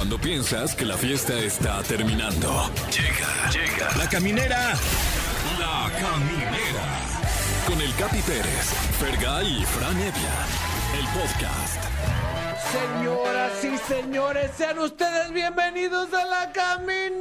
Cuando piensas que la fiesta está terminando. Llega, llega. La caminera. La caminera. Con el Capi Pérez, Fergay y Fran Evia. El podcast. Señoras y señores, sean ustedes bienvenidos a la caminera.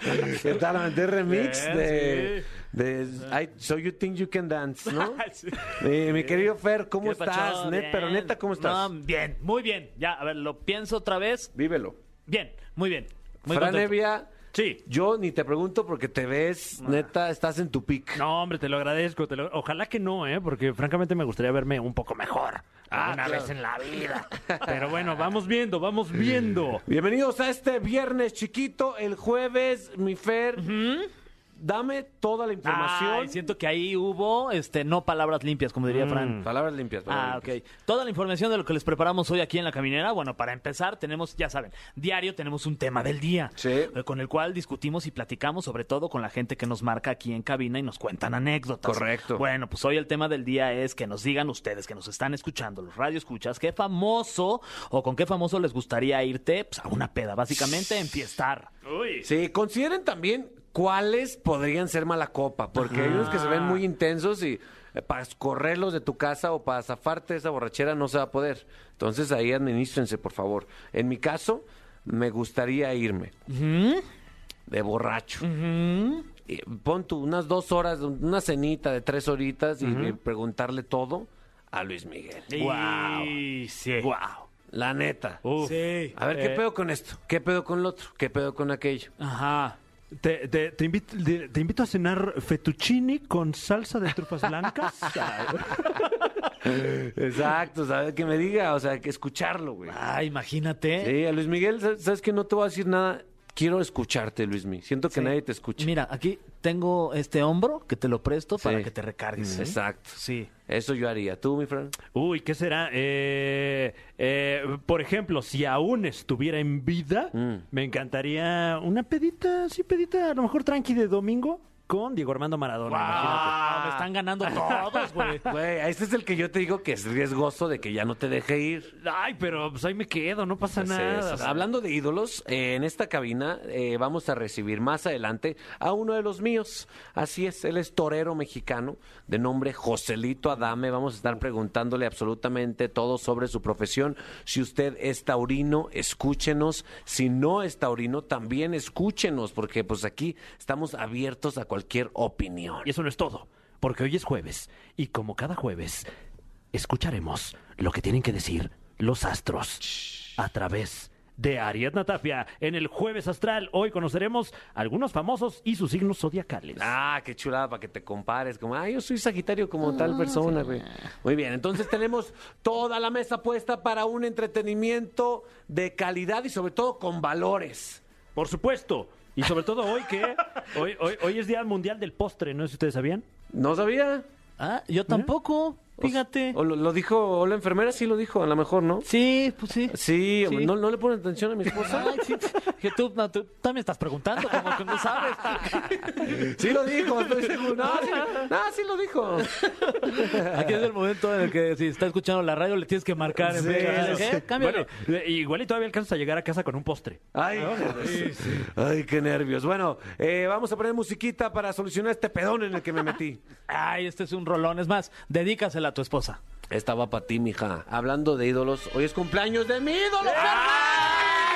¿Qué tal? Remix Bien, de, de I- So You Think You Can Dance, ¿no? Eh, mi querido Fer, ¿cómo ¿Qué estás? Net- pero neta, ¿cómo estás? No, bien, muy bien. Ya, a ver, lo pienso otra vez. Vívelo. Bien, muy bien. Muy Fran. Evia, Sí. yo ni te pregunto porque te ves, neta, estás en tu pick. No, hombre, te lo agradezco. te lo- Ojalá que no, ¿eh? Porque francamente me gustaría verme un poco mejor. Ah, Una claro. vez en la vida. Pero bueno, vamos viendo, vamos viendo. Bienvenidos a este viernes chiquito, el jueves, mi Fer. Dame toda la información. Ay, siento que ahí hubo, este, no palabras limpias, como diría Fran. Palabras limpias. palabras Ah, ok. Toda la información de lo que les preparamos hoy aquí en la caminera. Bueno, para empezar, tenemos, ya saben, diario tenemos un tema del día. Sí. eh, Con el cual discutimos y platicamos, sobre todo con la gente que nos marca aquí en cabina y nos cuentan anécdotas. Correcto. Bueno, pues hoy el tema del día es que nos digan ustedes que nos están escuchando, los radio escuchas, qué famoso o con qué famoso les gustaría irte pues, a una peda, básicamente, enfiestar. Uy. Sí, consideren también cuáles podrían ser mala copa, porque hay unos que se ven muy intensos y eh, para correrlos de tu casa o para zafarte de esa borrachera no se va a poder. Entonces ahí administrense, por favor. En mi caso, me gustaría irme de borracho. Y pon tú unas dos horas, una cenita de tres horitas y, y preguntarle todo a Luis Miguel. Wow. sí. Wow. La neta. Uf. Sí. A ver, ¿qué Eh, pedo con esto? ¿Qué pedo con lo otro? ¿Qué pedo con aquello? Ajá. Te, te- te invito, te- invito a cenar fettuccini con salsa de trufas blancas. Exacto, ¿sabes? Que me diga, o sea, que escucharlo, güey. Ah, imagínate. Sí, a Luis Miguel, ¿sabes- ¿sabes que No te voy a decir nada. Quiero escucharte, Luis Miguel. Siento que Sí. nadie te escucha. Mira, aquí tengo este hombro que te lo presto para que te recargues. ¿eh? Exacto. Sí. Eso yo haría. ¿Tú, mi friend? Uy, ¿qué será? Eh, eh, por ejemplo, si aún estuviera en vida, Mm. me encantaría una pedita, sí, pedita, a lo mejor tranqui de domingo con Diego Armando Maradona. imagínate. Ah, me están ganando todos, güey. Güey, este es el que yo te digo que es riesgoso de que ya no te deje ir. Ay, pero pues ahí me quedo, no pasa nada. Hablando de ídolos, eh, en esta cabina eh, vamos a recibir más adelante a uno de los míos. Así es, él es torero mexicano de nombre Joselito Adame. Vamos a estar preguntándole absolutamente todo sobre su profesión. Si usted es taurino, escúchenos. Si no es taurino, también escúchenos, porque pues aquí estamos abiertos a cualquier opinión. Y eso no es todo, porque hoy es jueves y como cada jueves, escucharemos lo que tienen que decir los astros a través de Ariadna Tapia en el jueves astral. Hoy conoceremos algunos famosos y sus signos zodiacales. Ah, qué chulada para que te compares. Como, ah, yo soy Sagitario como tal persona, güey. Muy bien, entonces tenemos toda la mesa puesta para un entretenimiento de calidad y sobre todo con valores. Por supuesto. Y sobre todo hoy que hoy, hoy, hoy es Día Mundial del Postre, ¿no sé si ustedes sabían? ¿No sabía? Ah, yo tampoco. Fíjate. O lo, lo dijo, o la enfermera sí lo dijo, a lo mejor, ¿no? Sí, pues sí. Sí, Sí. ¿No, ¿no le ponen atención a mi esposa? Ay, sí. Que tú, no, tú también estás preguntando, como que no sabes. Sí lo dijo, estoy seguro. No, sí, no, sí lo dijo. Aquí es el momento en el que si está escuchando la radio le tienes que marcar. en Sí, vez de. Cámbiale. Bueno, eh, igual y todavía alcanzas a llegar a casa con un postre. Ay, ay, qué nervios. Bueno, eh, vamos a poner musiquita para solucionar este pedón en el que me metí. Ay, este es un rolón. Es más, dedícasela a tu esposa. Esta va para ti, mija. Hablando de ídolos, hoy es cumpleaños de mi ídolo, ¡Ah,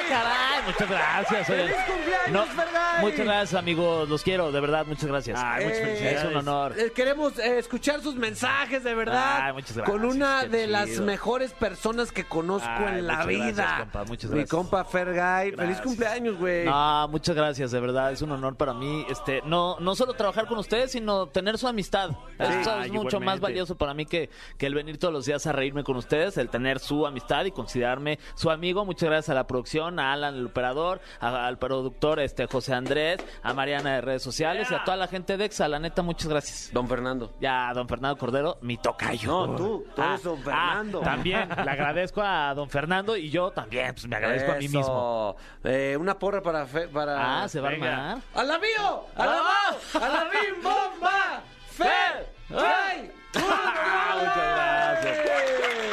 caray! Muchas gracias. oye. ¡Feliz cumpleaños, No, Fergay! Muchas gracias, amigos. Los quiero, de verdad. Muchas gracias. Ay, muchas Eh, felicidades. Es un honor. Eh, queremos eh, escuchar sus mensajes, de verdad. Ay, muchas gracias, Con una qué de las mejores personas que conozco Ay, en la vida. gracias, compa, muchas Mi gracias. compa Fergay. Feliz cumpleaños, güey. No, muchas gracias, de verdad, es un honor para mí, este, no, no solo trabajar con ustedes, sino tener su amistad. Eso es mucho más valioso para mí que, que el venir todos los días a reírme con ustedes, el tener su amistad y considerarme su amigo. Muchas gracias a la producción, a Alan el operador, a- al productor este José Andrés, a Mariana de redes sociales y a toda la gente de Exa, la neta, muchas gracias. Don Fernando. Ya, don Fernando Cordero, mi tocayo. No, tú, tú eres don Fernando. ah, también, le agradezco a don Fernando y yo también, pues me agradezco a mí mismo. Eh, una porra para... Fe- para... Ah, se va venga. a armar. ¡A la mío! ¡A la ¡Ah! ma! ¡A la bim bomba! ¡Fer! ¡Ay! Ah, muchas gracias.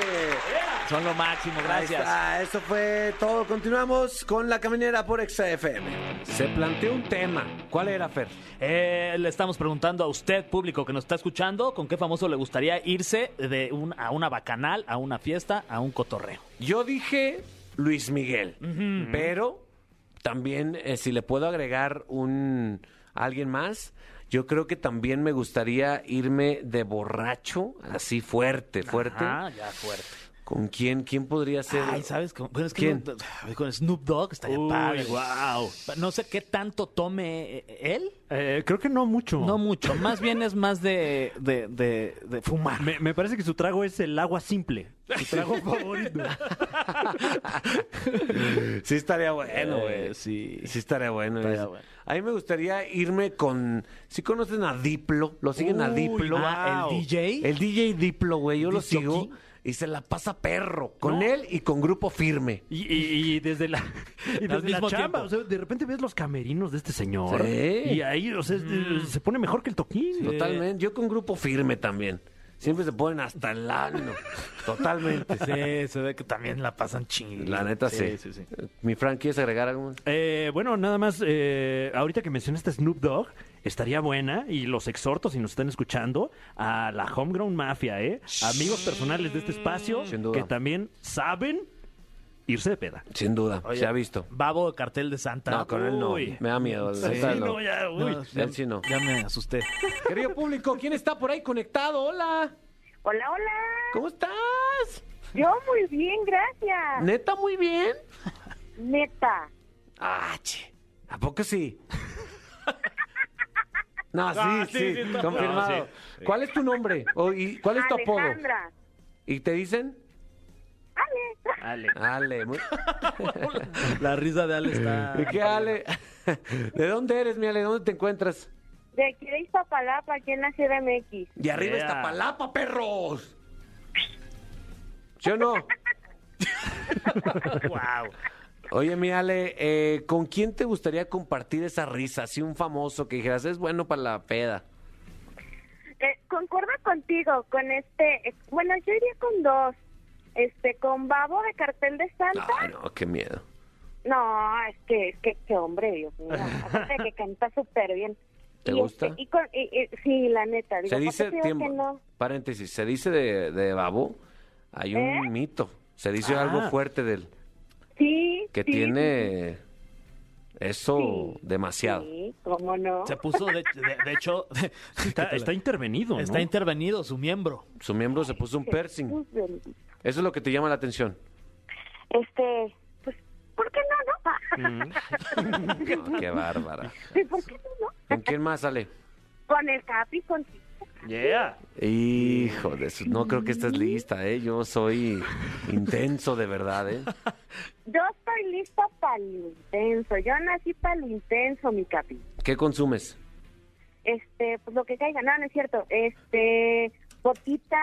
Son lo máximo, Ahí gracias. está, eso fue todo. Continuamos con la caminera por XFM. Se planteó un tema. ¿Cuál era, Fer? Eh, le estamos preguntando a usted, público que nos está escuchando, ¿con qué famoso le gustaría irse de un, a una bacanal, a una fiesta, a un cotorreo? Yo dije Luis Miguel, pero también eh, si le puedo agregar un alguien más, yo creo que también me gustaría irme de borracho, así fuerte, fuerte. Ah, ya fuerte. ¿Con quién? ¿Quién podría ser? Ay, ¿sabes? Con, bueno, es que ¿Quién? no- con Snoop Dogg estaría Uy, padre. No sé qué tanto tome eh, él. Eh, creo que no mucho. No mucho. Más bien es más de, de, de, de fumar. Me, me parece que su trago es el agua simple. Su trago favorito. Sí estaría bueno, Eh, güey. sí. Sí estaría bueno. Estaría bueno. A mí me gustaría irme con... ¿Sí conocen a Diplo? ¿Lo siguen a Diplo? Ah, el DJ. El DJ Diplo, güey. Yo lo ¿Disc jockey? Y se la pasa perro. Con No. él y con Grupo Firme. Y, y- y desde la, y Al desde la mismo chamba, o sea, de repente ves los camerinos de este señor. Sí. Y ahí, o sea, es- se pone mejor que el toquín. Totalmente. Yo con Grupo Firme también. Siempre se ponen hasta el ano. Totalmente. Sí, se ve que también la pasan chingada. La neta, sí. sí, sí. Mi Frank, ¿quieres agregar algo? Eh, bueno, nada más, eh, ahorita que mencionaste Snoop Dogg, estaría buena, y los exhorto, si nos están escuchando, a la Homegrown Mafia, ¿eh? Amigos personales de este espacio, Sin duda. que también saben irse de peda. Sin duda. Oye, se ha visto. Babo de cartel de Santa. No, con él no. Uy. Me da miedo. Sí, Neta, no. no, ya, uy. No, Él sí no. Ya me asusté. Querido público, ¿quién está por ahí conectado? Hola. Hola, hola. ¿Cómo estás? Yo muy bien, gracias. ¿Neta muy bien? Neta. Ah, che. ¿A poco sí? No, sí, Ah, sí, sí, sí, está- confirmado. no, ¿Cuál es tu nombre? O, ¿Y cuál es tu apodo? Alejandra. ¿Y te dicen? Ale. Ale. Ale. muy- La risa de Ale está. ¿Y qué, Ale? ¿De dónde eres, mi Ale? ¿Dónde te encuentras? De aquí de Iztapalapa, aquí en la CDMX. De arriba Yeah. está Palapa, perros. ¿Sí o no? wow. Oye, mi Ale, eh, ¿con quién te gustaría compartir esa risa? Así un famoso que dijeras, es bueno para la peda. Eh, concuerdo contigo, con este... bueno, yo iría con dos. Este, con Babo de Cartel de Santa. Ay, no, qué miedo. No, es que, es que, qué hombre, Dios mío. Aparte de que canta súper bien. ¿Te Y, gusta? este, y con, y- y- sí, la neta. Digo, Se ¿por qué dice, tiempo, no? paréntesis, se dice de, de Babo, hay un ¿Eh? mito, se dice Ah. algo fuerte de él, Sí. que sí, tiene eso Sí. demasiado. Sí, ¿cómo no? Se puso, de, de- de hecho, Está, está intervenido, ¿no? está intervenido su miembro. Su miembro se puso un piercing. Eso es lo que te llama la atención. Este, pues, ¿por qué no, no? No, qué bárbara. Sí, ¿Por qué no, no? ¿Con quién más sale? Con el Capi, con Yeah. Hijo de su- no creo que estés lista, ¿eh? Yo soy intenso de verdad, ¿eh? Yo estoy lista para lo intenso. Yo nací para lo intenso, mi Capi. ¿Qué consumes? Este, pues lo que caiga. No, no es cierto. Este, botita,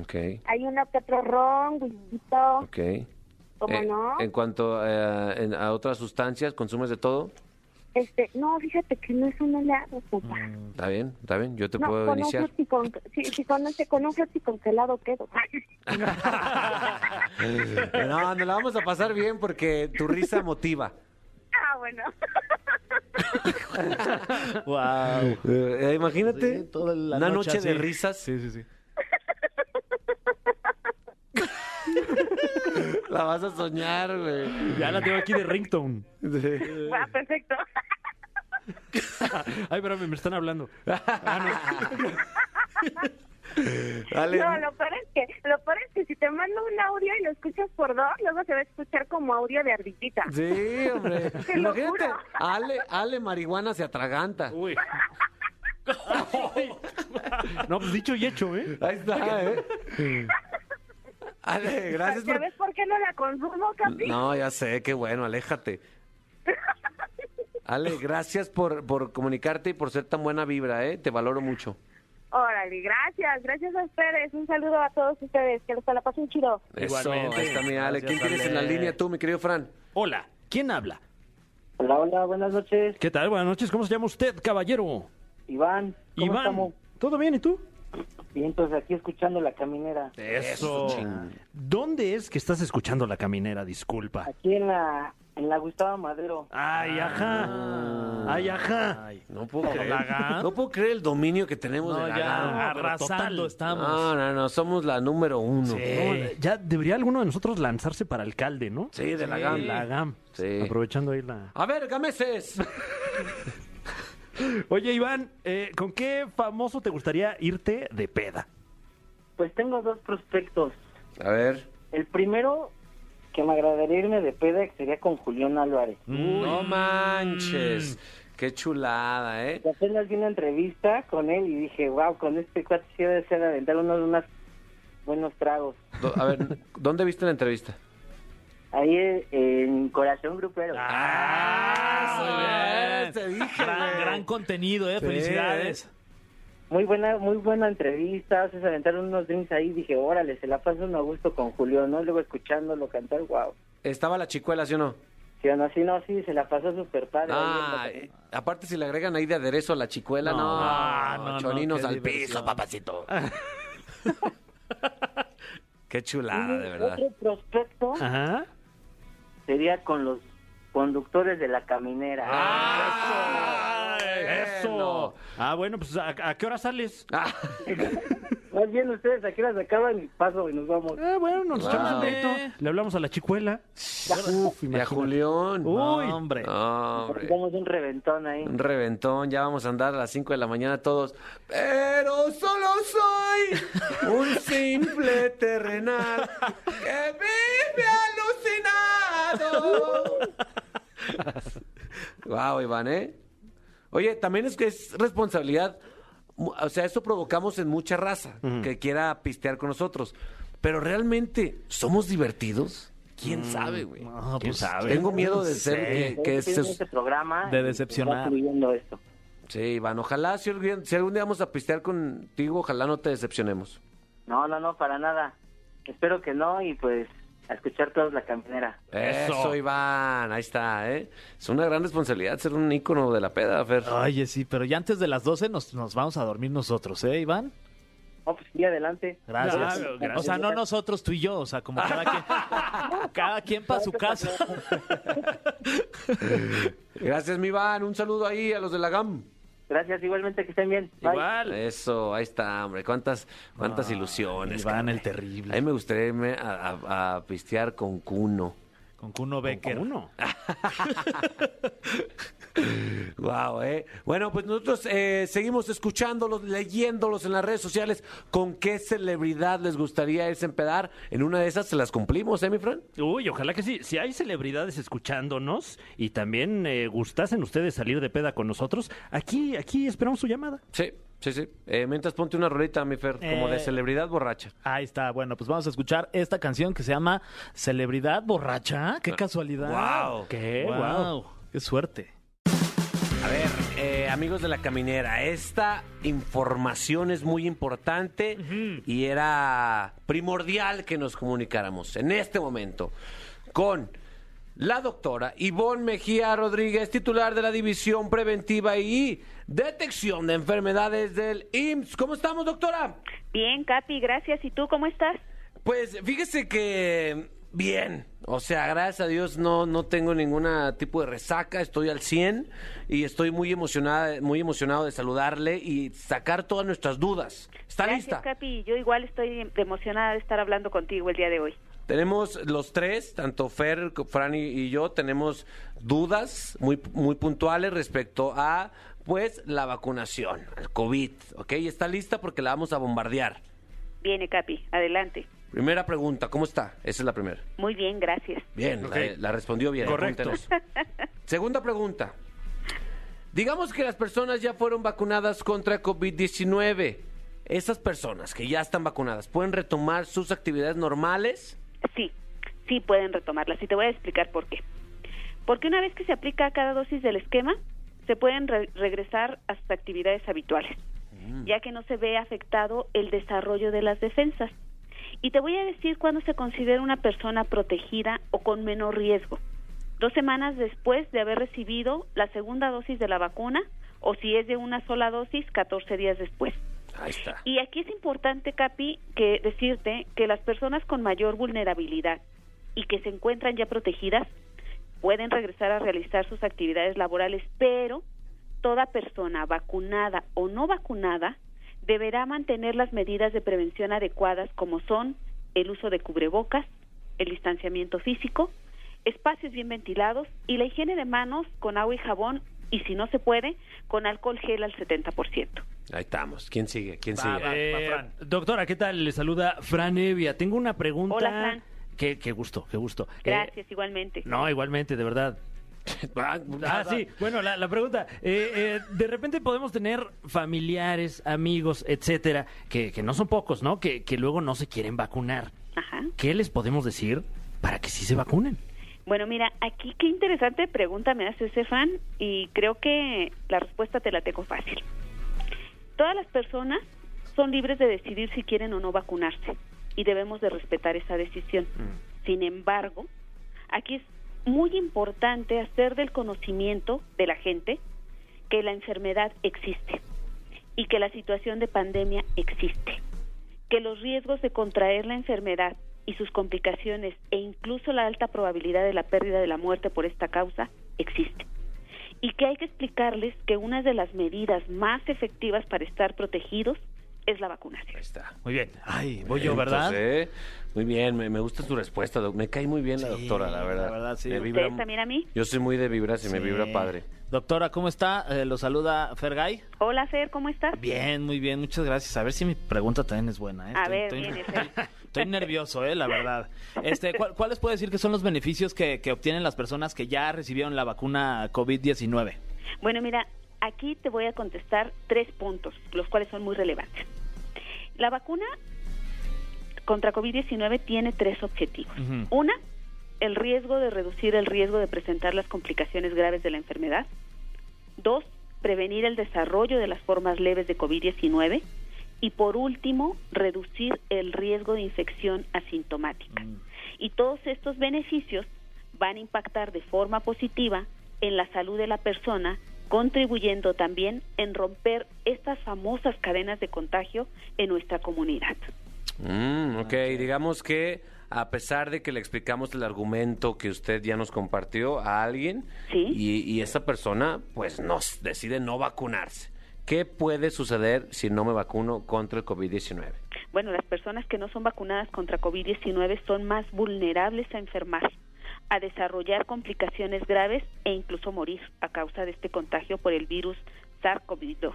Ok, hay uno que otro ron, whisky, ok. ¿cómo Eh, no? En cuanto eh, en- a otras sustancias, ¿consumes de todo? Este, no, fíjate que no es un helado, papá. Está bien, está bien, yo te no, puedo con iniciar. un con, sí, sí, con, ese- con un frutti congelado quedo. No, nos la vamos a pasar bien porque tu risa motiva. ah, bueno. Wow. Eh, imagínate Sí, toda la una noche noche, de risas. Sí, sí, sí. La vas a soñar, güey. Ya la tengo aquí de ringtone. Sí. Ah, perfecto. Ay, espérame, me están hablando. Dale. No, lo peor es que, lo peor es que si te mando un audio y lo escuchas por dos, luego se va a escuchar como audio de ardillita. Sí, hombre. Te lo Imagínate, juro. Ale, Ale marihuana se atraganta. Uy. No, pues dicho y hecho, ¿eh? Ahí está, ¿eh? Ale, gracias por... ¿Sabes por qué no la consumo, Capi? No, ya sé, qué bueno, aléjate. Ale, gracias por, por comunicarte y por ser tan buena vibra, ¿eh? Te valoro mucho. Órale, gracias, gracias a ustedes. Un saludo a todos ustedes, que se la pasen chido. Eso, Igualmente. ahí está mi Ale. ¿Quién tienes en la línea tú, mi querido Fran? Hola, ¿quién habla? Hola, hola, buenas noches. ¿Qué tal? Buenas noches, ¿cómo se llama usted, caballero? Iván, ¿cómo Iván. estamos? ¿Todo bien y tú? Y entonces aquí escuchando la caminera. Eso. ¿Dónde es que estás escuchando la caminera? Disculpa. Aquí en la, en la Gustavo Madero. Ay, ajá. Ay, ajá. Ay, No puedo creer. No puedo creer el dominio que tenemos no, de la ya pero arrasando total. estamos. No, no, no, somos la número uno. No, ya debería alguno de nosotros lanzarse para alcalde, ¿no? Sí, de la gama. La GAM. Sí. Aprovechando ahí la. A ver, gameses. Oye, Iván, eh, ¿con qué famoso te gustaría irte de peda? Pues tengo dos prospectos. A ver. El primero que me agradaría irme de peda que sería con Julián Álvarez. No manches. Qué chulada, ¿eh? Y Apenas vi una entrevista con él y dije, wow, con este cuate sí debe ser aventar unos, unos buenos tragos. Do- A ver, ¿dónde viste la entrevista? Ahí en Corazón Grupero. Ah, muy bien. Te dije, Gran, contenido, ¿eh? Sí, Felicidades. Muy buena, muy buena entrevista, se aventaron unos drinks ahí, dije, órale, se la paso uno a gusto con Julio, ¿no? Luego escuchándolo cantar, wow. Estaba la chicuela, ¿sí o no? Sí, o no, sí, no, sí, se la pasó súper padre. Ah, eh, aparte si le agregan ahí de aderezo a la chicuela, no, No, no, no, choninos qué al diversión. piso, papacito. Qué la- chulada, de verdad. Otro prospecto Ajá. sería con los conductores de la caminera. ¡Ah! Eso. Ah, bueno, pues ¿a, a qué hora sales? Ah, Más bien ustedes aquí las acaban y paso y nos vamos. Ah, bueno, nos Wow. echamos un dedito. Le hablamos a la chicuela. Uf, y a imagínate. Julián. No, Uy. hombre. No, hombre. Damos un reventón ahí. Un reventón, ya vamos a andar a las 5 de la mañana todos. Pero solo soy un simple terrenal que vive alucinado. wow, Iván, ¿eh? Oye, también es que es responsabilidad, o sea, eso provocamos en mucha raza que quiera pistear con nosotros. Pero realmente, ¿somos divertidos? ¿Quién sabe, güey? No, ¿Quién pues, sabe? Tengo miedo de ser que, que Que se- este programa De decepcionar. esto. Sí, Iván, ojalá si algún, si algún día vamos a pistear contigo, ojalá no te decepcionemos. No, no, no, para nada. Espero que no y pues a escuchar todos la caminera. Eso. Eso. Iván, ahí está, ¿eh? Es una gran responsabilidad ser un ícono de la peda, Fer. Oye, sí, pero ya antes de las 12 nos, nos vamos a dormir nosotros, ¿eh, Iván? No, pues sí, adelante. Gracias. Claro, gracias. O sea, no nosotros, tú y yo, o sea, como cada quien, cada quien para su casa. Gracias, mi Iván. Un saludo ahí a los de la GAM. Gracias, igualmente que estén bien. Bye. Igual. Eso, ahí está, hombre. Cuántas, cuántas ilusiones. Iván, el terrible. A mí me gustaría irme a, a- a pistear con Cuno. Con Kuno Becker. Uno. Wow, ¿eh? Bueno, pues nosotros eh, seguimos escuchándolos, leyéndolos en las redes sociales. ¿Con qué celebridad les gustaría irse a empedar? En una de esas se las cumplimos, ¿eh, mi Fran? Uy, ojalá que sí. Si hay celebridades escuchándonos y también eh, gustasen ustedes salir de peda con nosotros, aquí, aquí esperamos su llamada. Sí, sí, sí. Eh, mientras ponte una rolita, mi Fer, como de Eh. celebridad borracha. Ahí está, bueno, pues vamos a escuchar esta canción que se llama Celebridad Borracha. ¡Qué casualidad! Guau. ¿Qué? ¡Wow! ¡Qué suerte! A ver, eh, amigos de la caminera, esta información es muy importante y era primordial que nos comunicáramos en este momento con la doctora Ivonne Mejía Rodríguez, titular de la División Preventiva y Detección de Enfermedades del IMSS. ¿Cómo estamos, doctora? Bien, Capi, gracias. ¿Y tú cómo estás? Pues fíjese que bien, o sea, gracias a Dios no, no tengo ningún tipo de resaca, estoy al 100 y estoy muy emocionada, muy emocionado de saludarle y sacar todas nuestras dudas. ¿Está gracias, lista? Capi. Yo igual estoy emocionada de estar hablando contigo el día de hoy. Tenemos los tres, tanto Fer, Fran y, y yo, tenemos dudas muy, muy puntuales respecto a, pues, la vacunación, al COVID, ¿ok? ¿Está lista? Porque la vamos a bombardear. Viene, Capi. Adelante. Primera pregunta, ¿cómo está? Esa es la primera. Muy bien, gracias. Bien, Ok. la, la respondió bien. Correcto. Segunda pregunta. Digamos que las personas ya fueron vacunadas contra COVID-19. Esas personas que ya están vacunadas, ¿pueden retomar sus actividades normales? Sí, sí pueden retomarlas y te voy a explicar por qué. Porque una vez que se aplica cada dosis del esquema, se pueden re- regresar a sus actividades habituales, ya que no se ve afectado el desarrollo de las defensas. Y te voy a decir cuándo se considera una persona protegida o con menor riesgo. Dos semanas después de haber recibido la segunda dosis de la vacuna o si es de una sola dosis, 14 días después. Ahí está. Y aquí es importante, Capi, que decirte que las personas con mayor vulnerabilidad y que se encuentran ya protegidas pueden regresar a realizar sus actividades laborales, pero toda persona vacunada o no vacunada deberá mantener las medidas de prevención adecuadas como son el uso de cubrebocas, el distanciamiento físico, espacios bien ventilados y la higiene de manos con agua y jabón y si no se puede, con alcohol gel al 70%. Ahí estamos. ¿Quién sigue? ¿Quién Va, sigue? va. Eh, Fran. doctora, ¿qué tal? Le saluda Fran Evia. Tengo una pregunta. Hola, Fran. Qué, qué gusto, qué gusto. Eh, Gracias, igualmente. no, igualmente, de verdad. Ah, Ah, sí. Bueno, la, la pregunta. eh, eh, de repente podemos tener familiares, amigos, etcétera, que, que no son pocos, ¿no? Que, que luego no se quieren vacunar. Ajá. ¿Qué les podemos decir para que sí se vacunen? Bueno, mira, aquí qué interesante pregunta me hace ese fan y creo que la respuesta te la tengo fácil. Todas las personas son libres de decidir si quieren o no vacunarse y debemos de respetar esa decisión. Sin embargo, aquí es muy importante hacer del conocimiento de la gente que la enfermedad existe y que la situación de pandemia existe, que los riesgos de contraer la enfermedad y sus complicaciones e incluso la alta probabilidad de la pérdida de la muerte por esta causa existen. Y que hay que explicarles que una de las medidas más efectivas para estar protegidos es la vacunación. Ahí está. Muy bien. Ay, voy yo, ¿verdad? Entonces, eh, Muy bien, me, me gusta tu respuesta. doc. Me cae muy bien la Sí, doctora, la verdad. la verdad, sí. Me vibra- ¿Ustedes también a mí? Yo soy muy de vibras y me Sí. vibra padre. Doctora, ¿cómo está? Eh, lo saluda Fergay. Hola, Fer, ¿cómo estás? Bien, muy bien, muchas gracias. A ver si mi pregunta también es buena. ¿eh? A Estoy- ver, estoy, viene, estoy nervioso, ¿eh? la verdad. Este, ¿cuál- ¿Cuáles puede decir que son los beneficios que, que obtienen las personas que ya recibieron la vacuna COVID-19? Bueno, mira, aquí te voy a contestar tres puntos, los cuales son muy relevantes. La vacuna contra COVID-19 tiene tres objetivos. Una, el riesgo de reducir el riesgo de presentar las complicaciones graves de la enfermedad. Dos, prevenir el desarrollo de las formas leves de COVID-19. Y por último, reducir el riesgo de infección asintomática. Y todos estos beneficios van a impactar de forma positiva en la salud de la persona, contribuyendo también en romper estas famosas cadenas de contagio en nuestra comunidad. Mm, ok, digamos que a pesar de que le explicamos el argumento que usted ya nos compartió a alguien Sí. y, y esa persona pues nos decide no vacunarse. ¿Qué puede suceder si no me vacuno contra el COVID-19? Bueno, las personas que no son vacunadas contra COVID-19 son más vulnerables a enfermar, a desarrollar complicaciones graves e incluso morir a causa de este contagio por el virus SARS-CoV-2.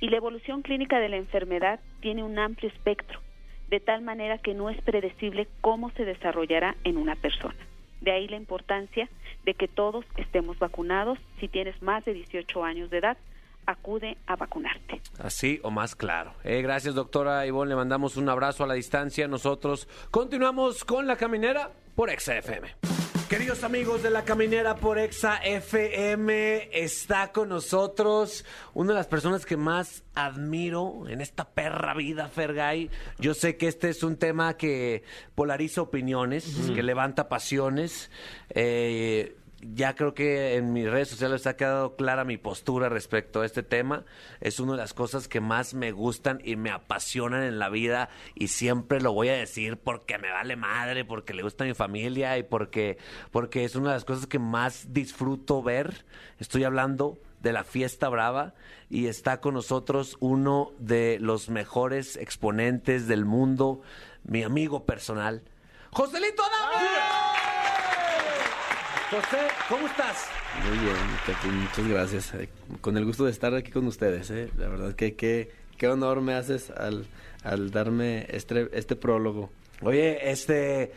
Y la evolución clínica de la enfermedad tiene un amplio espectro, de tal manera que no es predecible cómo se desarrollará en una persona. De ahí la importancia de que todos estemos vacunados. Si tienes más de 18 años de edad, acude a vacunarte. Así o más claro. Eh, gracias, doctora Ivonne. Le mandamos un abrazo a la distancia. Nosotros continuamos con la caminera por Exa FM. Queridos amigos de la caminera por Exa FM, está con nosotros una de las personas que más admiro en esta perra vida, Fergay. Yo sé que este es un tema que polariza opiniones, que levanta pasiones. Eh, ya creo que en mis redes sociales ha quedado clara mi postura respecto a este tema. Es una de las cosas que más me gustan y me apasionan en la vida y siempre lo voy a decir porque me vale madre, porque le gusta mi familia y porque, porque es una de las cosas que más disfruto ver. Estoy hablando de la fiesta brava y está con nosotros uno de los mejores exponentes del mundo, mi amigo personal, Joselito Adame. José, ¿cómo estás? Muy bien, Capi, muchas gracias. Eh, Con el gusto de estar aquí con ustedes, eh. La verdad que qué qué honor me haces al, al darme este, este prólogo. Oye, este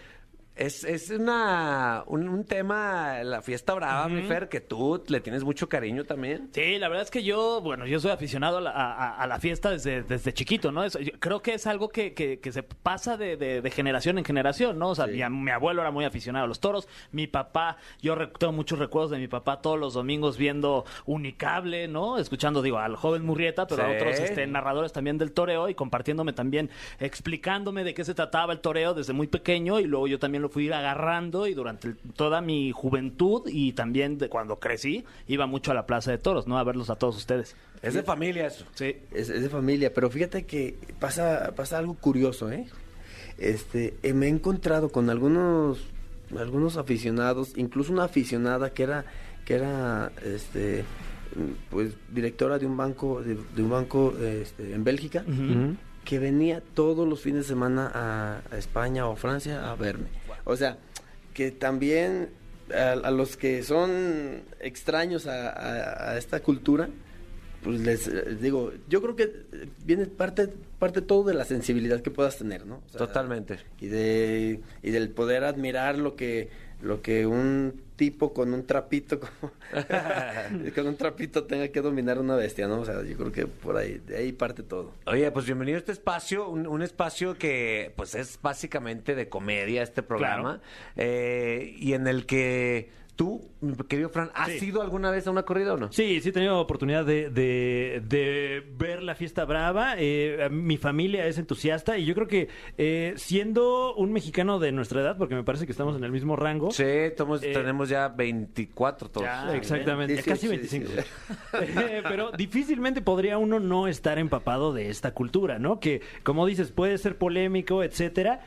es, es una un, un tema, la fiesta brava, mi Fer, que tú le tienes mucho cariño también. Sí, la verdad es que yo, bueno, yo soy aficionado a la, a- a la fiesta desde, desde chiquito, ¿no? Es- yo creo que es algo que, que- que se pasa de, de- de generación en generación, ¿no? O sea, mi, mi abuelo era muy aficionado a los toros, mi papá, yo tengo muchos recuerdos de mi papá todos los domingos viendo Unicable, ¿no? Escuchando, digo, al joven Murrieta, pero a otros este, narradores también del toreo y compartiéndome también, explicándome de qué se trataba el toreo desde muy pequeño y luego yo también también lo fui agarrando y durante el- toda mi juventud y también de cuando crecí, iba mucho a la Plaza de Toros, ¿no? A verlos a todos ustedes. Es de familia eso. Sí. Es, es de familia, pero fíjate que pasa, pasa algo curioso, ¿eh? Este, eh, me he encontrado con algunos, algunos aficionados, incluso una aficionada que era, que era, este, pues directora de un banco, de, de un banco, este, en Bélgica, que venía todos los fines de semana a, a España o Francia a verme. O sea, que también a, a los que son extraños a, a- a esta cultura, pues les eh, digo, yo creo que viene parte, parte todo de la sensibilidad que puedas tener, ¿no? O sea, Totalmente. Y de y del poder admirar lo que lo que un tipo con un trapito como con un trapito tenga que dominar una bestia, ¿no? O sea, yo creo que por ahí de ahí parte todo. Oye, pues bienvenido a este espacio, un, un espacio que pues es básicamente de comedia este programa eh, y en el que tú, mi querido Fran, ¿has Sí. ido alguna vez a una corrida o no? Sí, sí he tenido oportunidad de, de- de ver la fiesta brava. Eh, mi familia es entusiasta y yo creo que eh, siendo un mexicano de nuestra edad, porque me parece que estamos en el mismo rango. Sí, tomos- Eh, tenemos ya 24 todos. ya. Exactamente, Sí, sí, casi sí, 25. sí. Eh, Pero difícilmente podría uno no estar empapado de esta cultura, ¿no? Que, como dices, puede ser polémico, etcétera,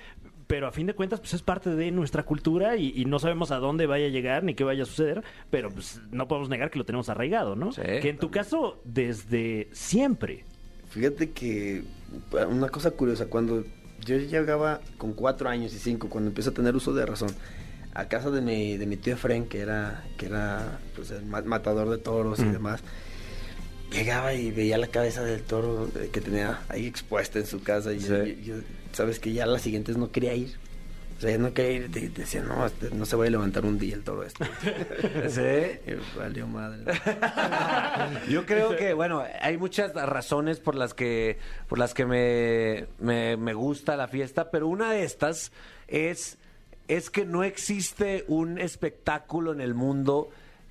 pero a fin de cuentas, pues es parte de nuestra cultura y, y no sabemos a dónde vaya a llegar ni qué vaya a suceder, pero pues no podemos negar que lo tenemos arraigado, ¿no? Sí. que en tu caso, desde siempre. Fíjate que una cosa curiosa, cuando yo llegaba con cuatro años y cinco, cuando empecé a tener uso de razón, a casa de mi, de mi tío Efren, que era, que era pues, el ma- matador de toros y demás, llegaba y veía la cabeza del toro eh, que tenía ahí expuesta en su casa y yo, sabes que ya las siguientes no quería ir. O sea, ya no quería ir, de- decía, no, este, no se va a levantar un día el toro este. Sí. Y valió madre. Yo creo que, bueno, hay muchas razones por las que, por las que me, me, me gusta la fiesta, pero una de estas es, es que no existe un espectáculo en el mundo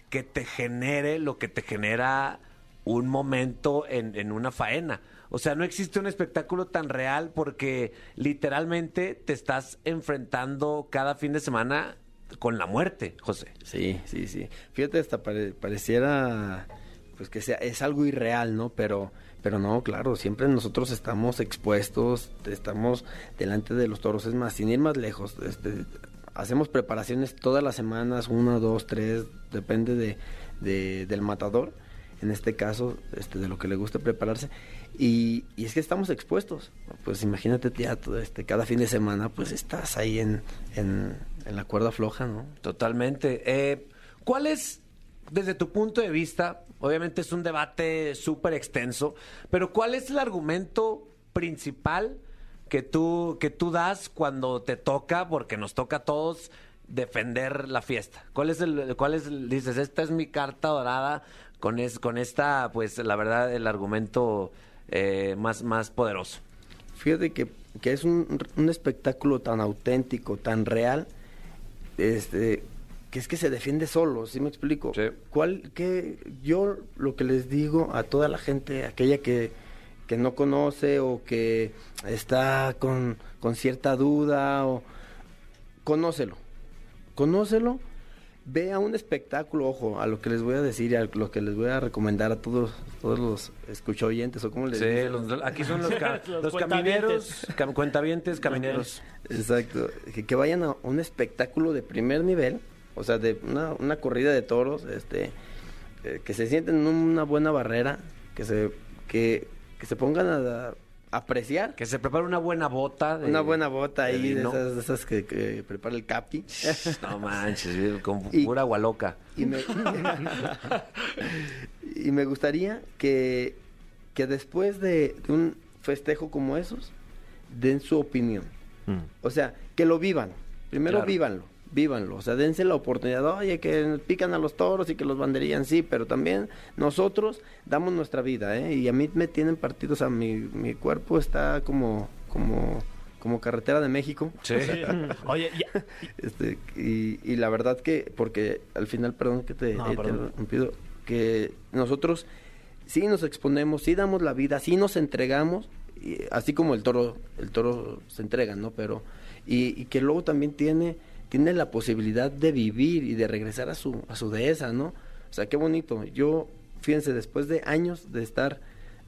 que te genere lo que te genera un momento en, en una faena. O sea, no existe un espectáculo tan real porque literalmente te estás enfrentando cada fin de semana con la muerte, José. Sí, sí, sí. Fíjate, hasta pare- pareciera pues que sea, es algo irreal, ¿no? Pero, pero no, claro, siempre nosotros estamos expuestos, estamos delante de los toros. Es más, sin ir más lejos, este, hacemos preparaciones todas las semanas, una, dos, tres, depende de, de- del matador. En este caso, este, de lo que le guste prepararse. Y, es que estamos expuestos. Pues imagínate ya todo este, cada fin de semana, pues estás ahí en, en, en la cuerda floja, ¿no? Totalmente. Eh, ¿Cuál es, desde tu punto de vista, obviamente es un debate súper extenso, pero cuál es el argumento principal que tú, que tú das cuando te toca, porque nos toca a todos defender la fiesta? ¿Cuál es el, cuál es, el- dices, esta es mi carta dorada con, es, con esta, pues la verdad, el argumento eh, más, más poderoso? Fíjate que, que es un, un espectáculo tan auténtico, tan real, este, que es que se defiende solo, ¿sí me explico? Sí. ¿Cuál, qué, yo lo que les digo a toda la gente, aquella que, que no conoce o que está con, con cierta duda, o conócelo, conócelo, vea un espectáculo, ojo, a lo que les voy a decir y a lo que les voy a recomendar a todos, todos los escucha oyentes o como les Sí, dicen. los- aquí son los, ca- Los los camineros, cam- cuentavientes, camineros. Exacto, que, que vayan a un espectáculo de primer nivel, o sea, de una, una corrida de toros, este, eh, que se sienten en una buena barrera, que se, que, que se pongan a, a apreciar Que se prepare una buena bota. de- una buena bota de ahí, de esas, de esas que, que prepara el capi. No manches, con Y- pura agua loca. Y me, y me gustaría que, que después de, de un festejo como esos, den su opinión. O sea, que lo vivan. Primero Claro. vívanlo, vívanlo. O sea, dense la oportunidad. Oye, que pican a los toros y que los banderían, sí, pero también nosotros damos nuestra vida, ¿eh? Y a mí me tienen partidos, o sea, mi, mi cuerpo está como, como, como carretera de México. Sí. Oye, ya- Este, y, y la verdad que, porque al final, perdón que te No, he perdón. interrumpido, que nosotros sí nos exponemos, sí damos la vida, sí nos entregamos, y así como el toro, el toro se entrega, ¿no? Pero, y, y que luego también tiene tiene la posibilidad de vivir y de regresar a su, a su dehesa, ¿no? O sea, qué bonito. Yo, fíjense, después de años de estar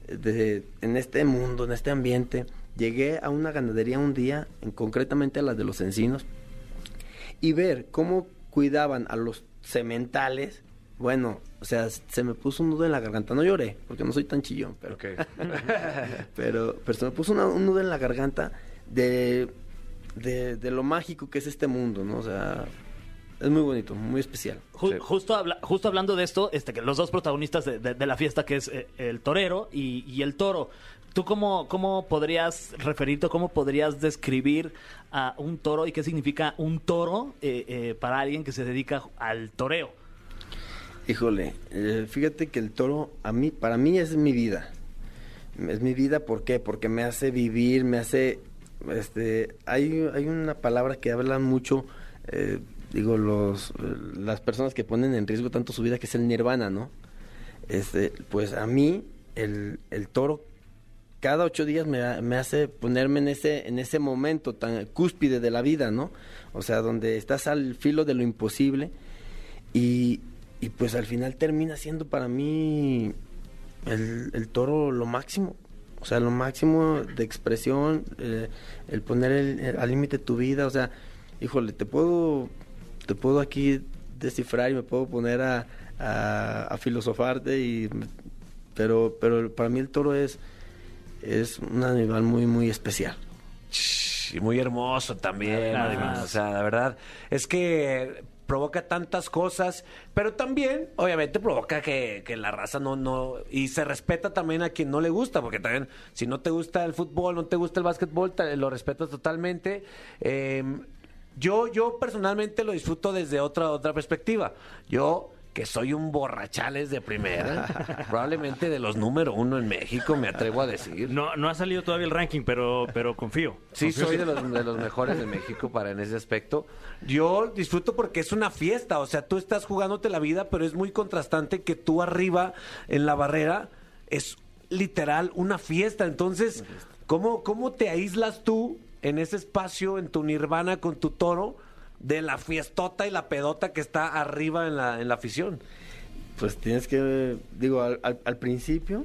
eh, de, en este mundo, en este ambiente, llegué a una ganadería un día, en, concretamente a la de los encinos, y ver cómo cuidaban a los sementales. Bueno, o sea, se me puso un nudo en la garganta. No lloré, porque no soy tan chillón, pero, Ok. pero, pero se me puso una- un nudo en la garganta de, de, de lo mágico que es este mundo, ¿no? O sea, es muy bonito, muy especial. Ju- Sí. justo, habla- justo hablando de esto, este, que los dos protagonistas de, de- de la fiesta, que es eh, el torero y, y el toro, ¿tú cómo, cómo podrías referirte, o cómo podrías describir a un toro y qué significa un toro eh, eh, para alguien que se dedica al toreo? Híjole, eh, fíjate que el toro a mí, para mí es mi vida. Es mi vida, ¿por qué? Porque me hace vivir, me hace, este, hay, hay una palabra que hablan mucho, eh, digo, los, las personas que ponen en riesgo tanto su vida, que es el nirvana, ¿no? Este, pues a mí, el, el toro, cada ocho días me, me hace ponerme en ese, en ese momento tan cúspide de la vida, ¿no? O sea, donde estás al filo de lo imposible y, y pues al final termina siendo para mí el, el toro lo máximo. O sea, lo máximo de expresión, eh, el poner el- el- al límite tu vida. O sea, híjole, te puedo, te puedo aquí descifrar y me puedo poner a, a, a filosofarte, y, pero, pero para mí el toro es, es un animal muy, muy especial. Y muy hermoso también, además. O sea, la verdad, es que provoca tantas cosas, pero también, obviamente, provoca que, la raza no, no, y se respeta también a quien no le gusta, porque también, si no te gusta el fútbol, no te gusta el básquetbol, lo respetas totalmente. Eh, yo, yo personalmente lo disfruto desde otra, otra perspectiva. Yo que soy un borrachales de primera, probablemente de los número uno en México, me atrevo a decir. No, no ha salido todavía el ranking, pero, pero confío. Sí, Confío soy de los, de los mejores de México para en ese aspecto. Yo disfruto porque es una fiesta, o sea, tú estás jugándote la vida, pero es muy contrastante que tú arriba en la barrera es literal una fiesta. Entonces, ¿cómo, cómo te aíslas tú en ese espacio, en tu nirvana con tu toro, de la fiestota y la pedota que está arriba en la, en la afición? Pues tienes que, digo, al, al- al principio,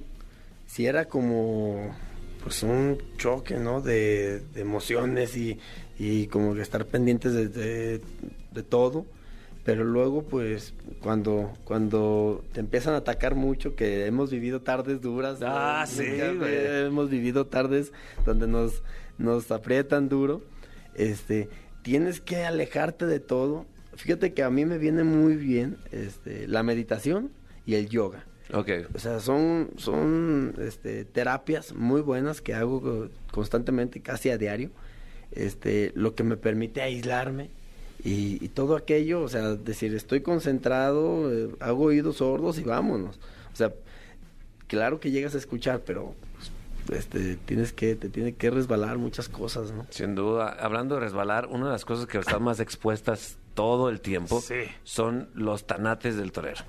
si era como, pues un choque, ¿no? De, de emociones y, y como que estar pendientes de, de- de todo. Pero luego, pues, cuando, cuando te empiezan a atacar mucho, que hemos vivido tardes duras. ¿no? Ah, sí, Hemos vivido tardes donde nos, nos aprietan duro. Este, tienes que alejarte de todo. Fíjate que a mí me viene muy bien este, la meditación y el yoga. Ok. O sea, son, son este, terapias muy buenas que hago constantemente, casi a diario. Este, lo que me permite aislarme y, y todo aquello, o sea, decir, estoy concentrado, eh, hago oídos sordos y vámonos. O sea, claro que llegas a escuchar, pero este, tienes que, te tiene que resbalar muchas cosas, ¿no? Sin duda, hablando de resbalar, una de las cosas que están más expuestas todo el tiempo Sí. son los tanates del torero.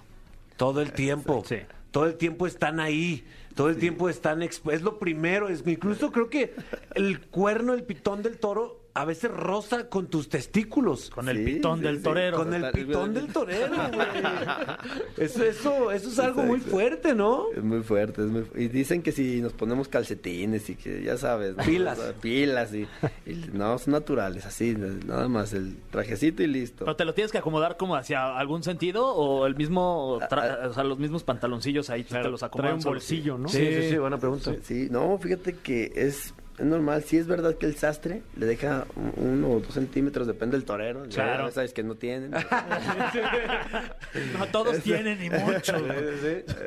Todo el tiempo. Sí. Todo el tiempo están ahí. Todo el tiempo están expu- Es lo primero. Es, incluso creo que el cuerno, el pitón del toro, a veces roza con tus testículos. Con el Sí, pitón sí, del sí. torero. Con el pitón del torero, güey. Eso, eso, eso es algo muy fuerte, ¿no? Es muy fuerte, es muy y dicen que si nos ponemos calcetines y que ya sabes, ¿no? Pilas. Pilas y, y no son naturales, así, nada más el trajecito y listo. ¿Pero te lo tienes que acomodar como hacia algún sentido o el mismo, tra- Ah, o sea, los mismos pantaloncillos ahí te los Trae acomodan un solos? bolsillo, ¿no? Sí, sí, sí, buena pregunta. Sí, no, fíjate que es, es normal, sí es verdad que el sastre le deja un- uno o dos centímetros, depende del torero, ya Claro. sabes que no tienen, No todos tienen y mucho.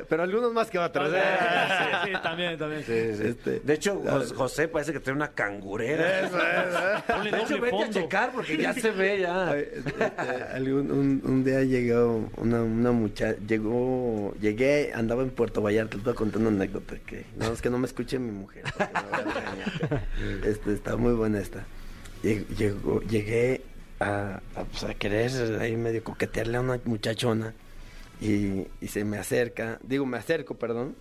Pero algunos más que otros. ¿eh? sí, sí, también, también. Este, De hecho, Jos- José parece que tiene una cangurera. Ponle De hecho, vete a checar porque ya se ve ya. Ay, este, algún- un, un día llegó una, una muchacha, llegó, llegué, andaba en Puerto Vallarta, te voy a contar una anécdota que, no, es que no me escuche mi mujer, este, está muy buena esta. Llegó, llegué a, a, pues, a querer ahí medio coquetearle a una muchachona y, y se me acerca, digo, me acerco, perdón,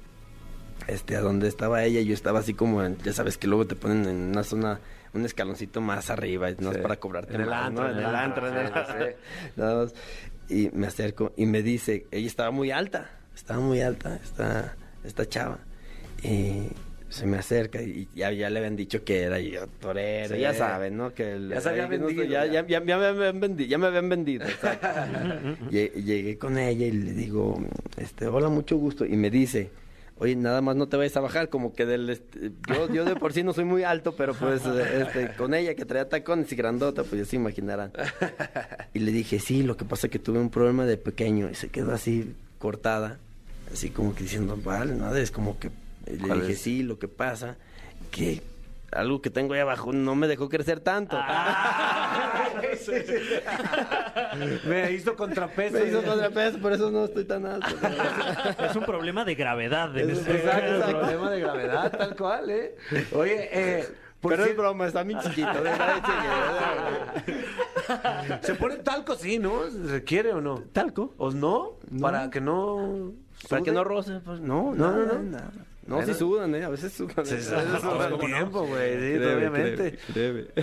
este, a donde estaba ella, yo estaba así como, en- ya sabes que luego te ponen en una zona un escaloncito más arriba, no es para cobrarte En el más, antro, ¿no? en el antro, en el sí, antro. sí. Nada más. Y me acerco y me dice, ella estaba muy alta, estaba muy alta, esta, esta chava. Y se me acerca y ya, ya le habían dicho que era yo torero, Sí. ya saben, ¿no? Que el- Ya se había vendido, ya, ya. ya, me habían vendido, ya me habían vendido. Llegué con ella y le digo, este, hola, mucho gusto. Y me dice, oye, nada más no te vayas a bajar, como que del, este, yo, yo de por sí no soy muy alto, pero pues este, con ella que traía tacones y grandota, pues ya se imaginarán. Y le dije, sí, lo que pasa es que tuve un problema de pequeño y se quedó así cortada, así como que diciendo, vale, nada, es como que... le ¿Cuál dije, es? sí, lo que pasa, que algo que tengo ahí abajo no me dejó crecer tanto. Me hizo contrapeso. Me hizo contrapeso, por eso no estoy tan alto. Es un problema de gravedad. en Es- este- Exacto, exacto. problema de gravedad, tal cual, ¿eh? Oye, eh, por Pero es broma, está muy chiquito. de verdad, chiquito. se pone talco, sí, ¿no? ¿Se quiere o no? ¿Talco? ¿O no? No. Para que no... Para que no roce, pues no, No, no, no, no. no. No, no Bueno. sí sudan, ¿eh? A veces sudan. A veces todo sudan. el tiempo, güey, sí, obviamente.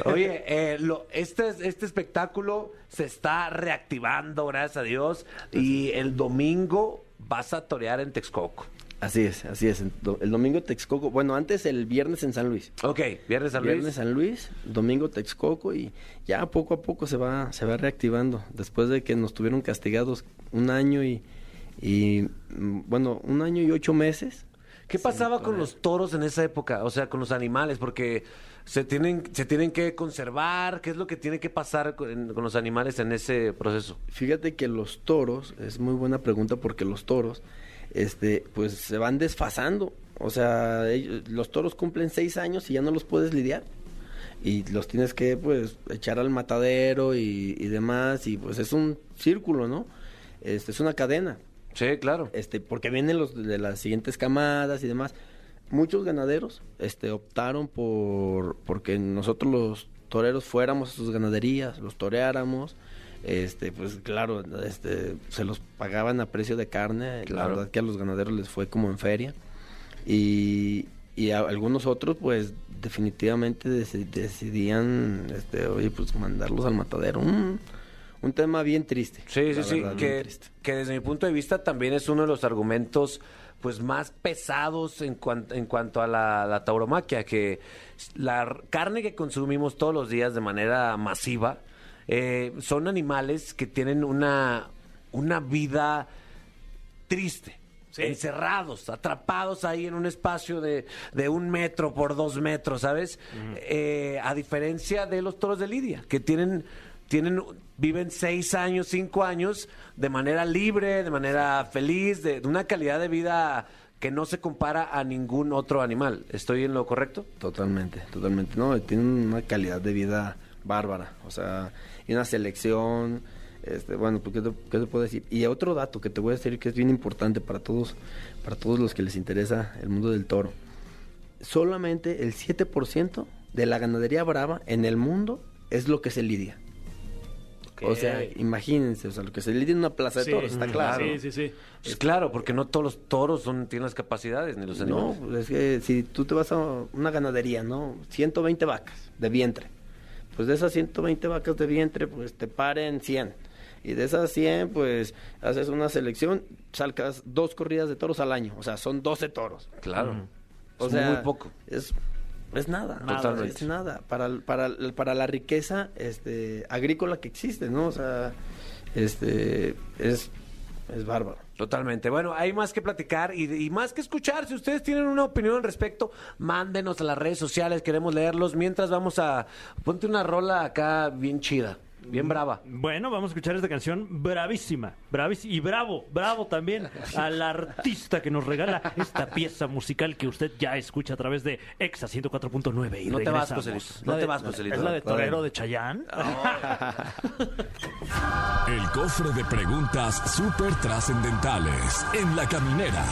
Oye, eh, lo, este, este espectáculo se está reactivando, gracias a Dios, y el domingo vas a torear en Texcoco. Así es, así es. El domingo Texcoco. Bueno, antes el viernes en San Luis. Ok, viernes San Luis. Viernes San Luis, domingo Texcoco y ya poco a poco se va, se va reactivando. Después de que nos tuvieron castigados un año y, y mm, bueno, un año y ocho meses. ¿Qué pasaba con los toros en esa época? O sea, con los animales, porque se tienen, se tienen que conservar. ¿Qué es lo que tiene que pasar con, con los animales en ese proceso? Fíjate que los toros, es muy buena pregunta porque los toros, este, pues se van desfasando. O sea, ellos- los toros cumplen seis años y ya no los puedes lidiar. Y los tienes que, pues, echar al matadero y, y demás. Y pues es un círculo, ¿no? Este, es una cadena. Sí, claro. Este, porque vienen los de las siguientes camadas y demás. Muchos ganaderos, este, optaron por, porque nosotros los toreros fuéramos a sus ganaderías, los toreáramos, este, pues claro, este, se los pagaban a precio de carne, la Claro. verdad que a los ganaderos les fue como en feria, y, y a algunos otros, pues, definitivamente deci- decidían, este, oye, pues, mandarlos al matadero, un, un tema bien triste. Sí, sí, sí, que, que desde mi punto de vista también es uno de los argumentos pues más pesados en, cuan- en cuanto a la, la tauromaquia, que la carne que consumimos todos los días de manera masiva eh, son animales que tienen una, una vida triste. Encerrados, atrapados ahí en un espacio de, de un metro por dos metros, ¿sabes? Eh, a diferencia de los toros de Lidia, que tienen, tienen, viven seis años, cinco años de manera libre, de manera feliz, de, una calidad de vida que no se compara a ningún otro animal. ¿Estoy en lo correcto? Totalmente, totalmente. No, tienen una calidad de vida bárbara. O sea, y una selección. Este, bueno, pues, ¿qué te, qué te puedo decir? Y otro dato que te voy a decir que es bien importante para todos, para todos los que les interesa el mundo del toro. Solamente el 7% de la ganadería brava en el mundo es lo que se lidia. O sea, imagínense, o sea, lo que se lidia en una plaza de Sí, toros, está claro. Sí, sí, sí. Pues claro, porque no todos los toros son, tienen las capacidades ni los No, animales. pues es que si tú te vas a una ganadería, ¿no? 120 vacas de vientre. Pues de esas 120 vacas de vientre, pues te paren 100. Y de esas 100, pues haces una selección, salcas dos corridas de toros al año. O sea, son 12 toros. Claro. O Es sea, muy poco. Es, es nada. Totalmente. Es nada. Para, para, para la riqueza este, agrícola que existe, ¿no? O sea, este, es, es bárbaro. Totalmente. Bueno, hay más que platicar y, y más que escuchar. Si ustedes tienen una opinión al respecto, mándenos a las redes sociales, queremos leerlos. Mientras vamos a... Ponte una rola acá bien chida, bien brava. Bueno, vamos a escuchar esta canción bravísima, bravísima y bravo, bravo también al artista que nos regala esta pieza musical que usted ya escucha a través de Exa 104.9 y No te vas, regresamos. Joselito. No te vas, Joselito. ¿Es la de Torero de Chayán? El cofre de preguntas súper trascendentales en la caminera.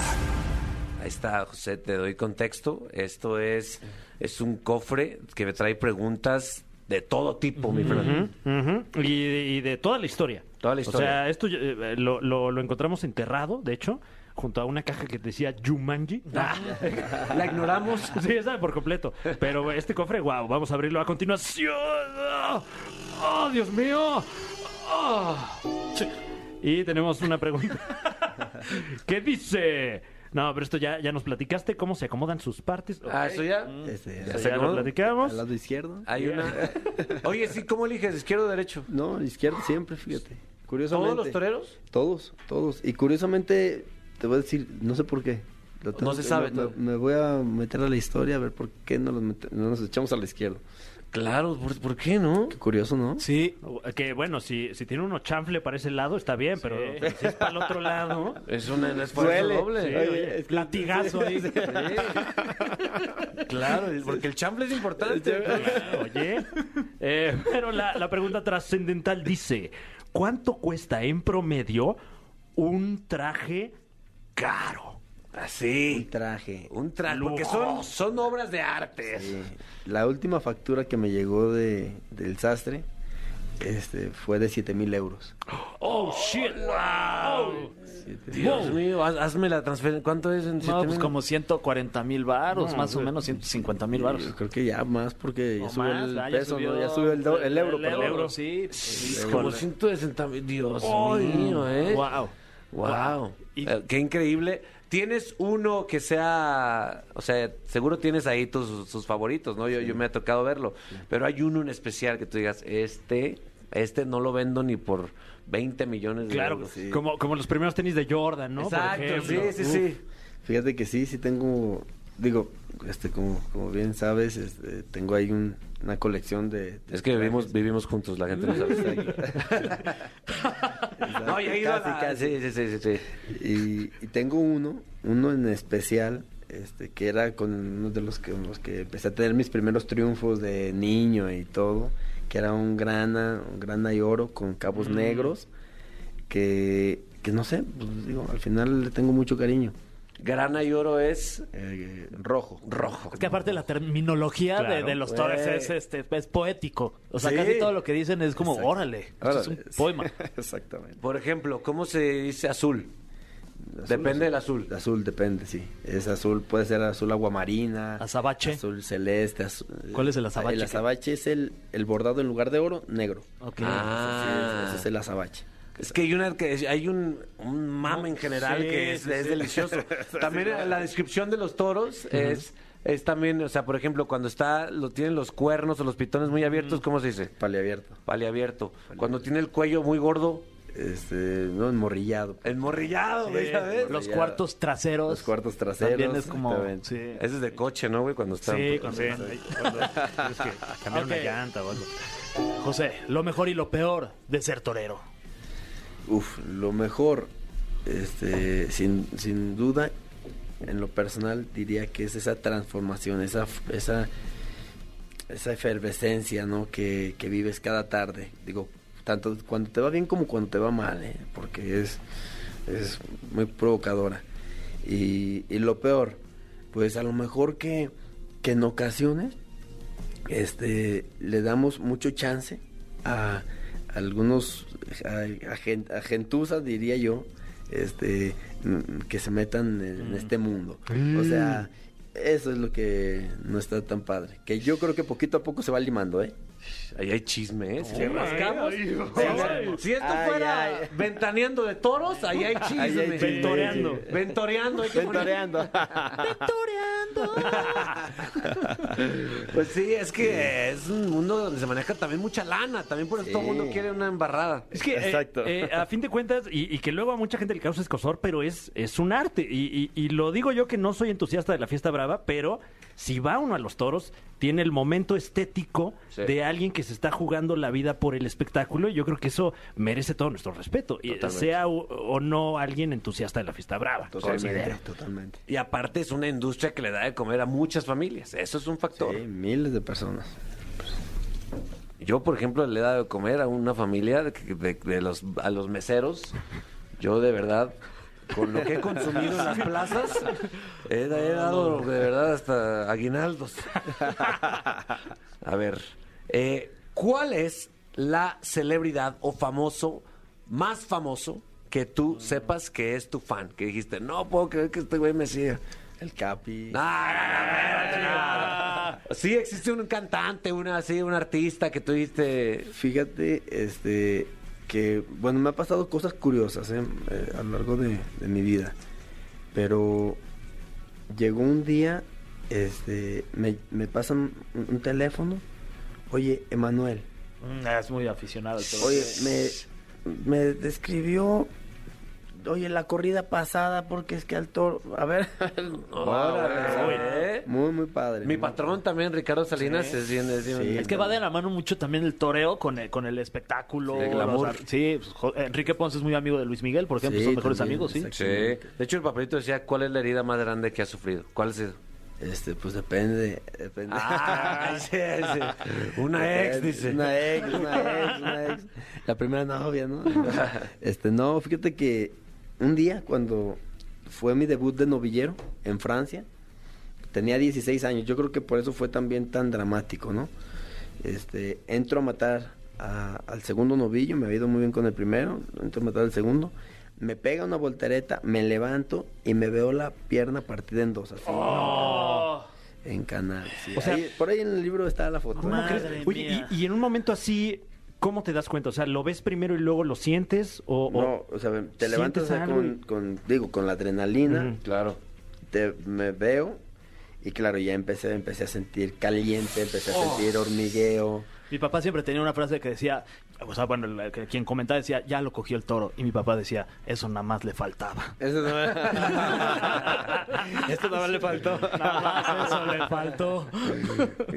Ahí está, José, te doy contexto. Esto es, es un cofre que me trae preguntas de todo tipo, mi Fran. Y, de, y de toda la historia. Toda la historia. O sea, esto eh, lo, lo- lo encontramos enterrado, de hecho, junto a una caja que decía Jumanji. La ignoramos. Sí, esa por completo. Pero este cofre, wow, vamos a abrirlo a continuación. ¡Oh, oh, Dios mío! ¡Oh! Y tenemos una pregunta. ¿Qué dice? No, pero esto ya, ya nos platicaste cómo se acomodan sus partes. Ah, eso ya. Este, Eso se ya lo platicamos. al lado izquierdo. Hay una. Oye, sí, ¿cómo eliges? ¿Izquierdo o derecho? No, izquierdo siempre, fíjate. Curiosamente. ¿Todos los toreros? Todos, todos. Y curiosamente, te voy a decir, no sé por qué. Lo No se sabe Me, me voy a meter a la historia a ver por qué no, los mete- no nos echamos a la izquierda. Claro, ¿por, por qué no? Qué curioso, ¿no? Sí. Que bueno, si, si tiene uno chanfle para ese lado, está bien, pero si es para el otro lado. Es un esfuerzo doble. Sí, oye, es Latigazo. Claro, porque el chample es importante. Oye, eh, pero la, la pregunta trascendental dice: ¿Cuánto cuesta en promedio un traje caro? Así. Un traje. Un traje. Porque son, son obras de arte. Sí. La última factura que me llegó de, del sastre este, fue de 7 mil euros. ¡Oh, shit! ¡Wow! Dios mío, haz- hazme la transferencia. ¿Cuánto es en No, siete pues mil? como 140 mil varos, No, más o menos 150 mil varos. Yo creo que ya más porque ya O subió más, el ah, ya peso, subió ¿no? Ya subió el, do- el euro, el perdón. euro, sí. Como 160 mil. Dios mío, ¿eh? Wow. Wow. Y- Eh, qué increíble. ¿Tienes uno que sea, o sea, seguro tienes ahí tus, tus favoritos, ¿no? Yo, yo me ha tocado verlo, pero hay uno en especial que tú digas, este, este no lo vendo ni por 20 millones de Claro, euros. como, como los primeros tenis de Jordan, ¿no? Por Exacto, sí, sí, sí. Fíjate que sí, sí tengo, digo, este, como, como bien sabes, este, tengo ahí un- una colección de... de Es que vivimos, vivimos juntos, la gente no sabe. No, ya he ido a Casi, la- casi. Sí, sí, sí, sí, sí. Y, y tengo uno, uno en especial, este, que era con uno de los que, los que empecé a tener mis primeros triunfos de niño y todo, que era un grana, un grana y oro con cabos negros, que, que no sé, pues, digo, al final le tengo mucho cariño. Grana y oro es Eh, rojo. rojo. Es que aparte la terminología de, Claro, de los toros es, este, es poético. O sea, Sí. casi todo lo que dicen es como, Exacto. órale, esto es un poema. Exactamente. Por ejemplo, ¿cómo se dice azul? Azul, Depende azul. del azul. Azul depende, sí. Es azul, puede ser azul aguamarina. Azabache. Azul celeste. azul- ¿Cuál es el azabache? El azabache es el, el bordado en lugar de oro, negro. Ok. Ah. Ese es el azabache. Es que hay una que hay un, un mame en general Sí, que es, sí, es sí. delicioso. También la descripción de los toros es es también, o sea, por ejemplo, cuando está lo tienen los cuernos o los pitones muy abiertos, ¿cómo se dice? Paliabierto. Pali abierto. Cuando tiene el cuello muy gordo, Este, no, enmorrillado. enmorrillado, güey, ¿sabes? Los cuartos traseros. Los cuartos traseros. También es como. Sí. Ese es de coche, ¿no, güey? Cuando está Sí, cuando- Sí, cuando tienes que cambiar Ok. una llanta o algo. José, lo mejor y lo peor de ser torero. Uf, lo mejor, este, sin, sin duda, en lo personal diría que es esa transformación, esa, esa, esa efervescencia, ¿no? Que, que vives cada tarde. Digo, tanto cuando te va bien como cuando te va mal, ¿eh? Porque es, es muy provocadora. Y, y lo peor, pues a lo mejor que, que en ocasiones este le damos mucho chance a algunos a, a gen- a gentuza diría yo este mm, que se metan en, en este mundo. O sea eso es lo que no está tan padre. Que yo creo que poquito a poco se va limando eh Ahí hay chisme, ¿eh? Si le rascamos. si- esto Ay, fuera ay. ventaneando de toros, ahí hay chisme. Ahí hay chisme, Ventoreando. sí. Ventoreando. hay que poner- Ventoreando. Pues sí, es que es un mundo donde se maneja también mucha lana. También por eso Sí. todo el mundo quiere una embarrada. Es que, eh, Exacto. eh, a fin de cuentas, y, y que luego a mucha gente le causa escosor, pero es, es un arte. Y, y- y lo digo yo que no soy entusiasta de la fiesta brava, pero si va uno a los toros, tiene el momento estético Sí. de alguien que se está jugando la vida por el espectáculo. Y yo creo que eso merece todo nuestro respeto. Y Totalmente. sea o, o no alguien entusiasta de la fiesta brava. totalmente totalmente Y aparte es una industria que le da de comer a muchas familias. Eso es un factor. sí, miles de personas Yo, por ejemplo, le he dado de comer a una familia de, de- de los, a los meseros. Yo, de verdad, con lo que he consumido en las plazas, he, he dado de verdad hasta aguinaldos. A ver, eh, ¿cuál es la celebridad o famoso más famoso que tú sepas que es tu fan? Que dijiste, no puedo creer que este güey me siga. El Capi. Ah, Sí, existe un cantante, una así, un artista que tuviste. Fíjate, este, que, bueno, me ha pasado cosas curiosas ¿eh? Eh, a lo largo de, de mi vida. Pero llegó un día, este, me, me pasan un, un teléfono. Oye, Emanuel, Mm, Es muy aficionado al toro. oye, me, me describió, oye, la corrida pasada porque es que al toro, a ver, Órale, ¿eh? muy, muy padre. Mi muy patrón también, Ricardo Salinas, Sí. es bien, es bien- Sí. Es que va de la mano mucho también el toreo con el, con el espectáculo. Sí, glamour. o sea, sí, pues, Enrique Ponce es muy amigo de Luis Miguel, por ejemplo, Sí, son mejores también, amigos, sí. Sí. De hecho, el papelito decía, ¿cuál es la herida más grande que ha sufrido? ¿Cuál ha sido? Este, pues depende, depende. Ah, sí, sí. Una ex, dice. Una ex, una ex, una ex. La primera novia, ¿no? Este, no, fíjate que un día cuando fue mi debut de novillero en Francia, tenía 16 años, yo creo que por eso fue también tan dramático, ¿no? Este, entro a matar a- al segundo novillo, me ha ido muy bien con el primero, entro a matar al segundo, me pega una voltereta, me levanto y me veo la pierna partida en dos, así. En canal, sí. O sea- Ahí- por ahí en el libro está la foto. ¿Cómo Madre crees? Oye, y, y en un momento así, ¿cómo te das cuenta? O sea, ¿lo ves primero y luego lo sientes? O, No, o sea, te levantas ¿Sientes algo con, y- con, digo, con la adrenalina. Claro. te, me veo y claro, ya empecé, empecé a sentir caliente, empecé a Oh. sentir hormigueo. Mi papá siempre tenía una frase que decía, o sea, bueno, la- que quien comentaba decía, ya lo cogió el toro. Y mi papá decía, eso nada más le faltaba. Eso no Esto nada más le faltó. eso le faltó.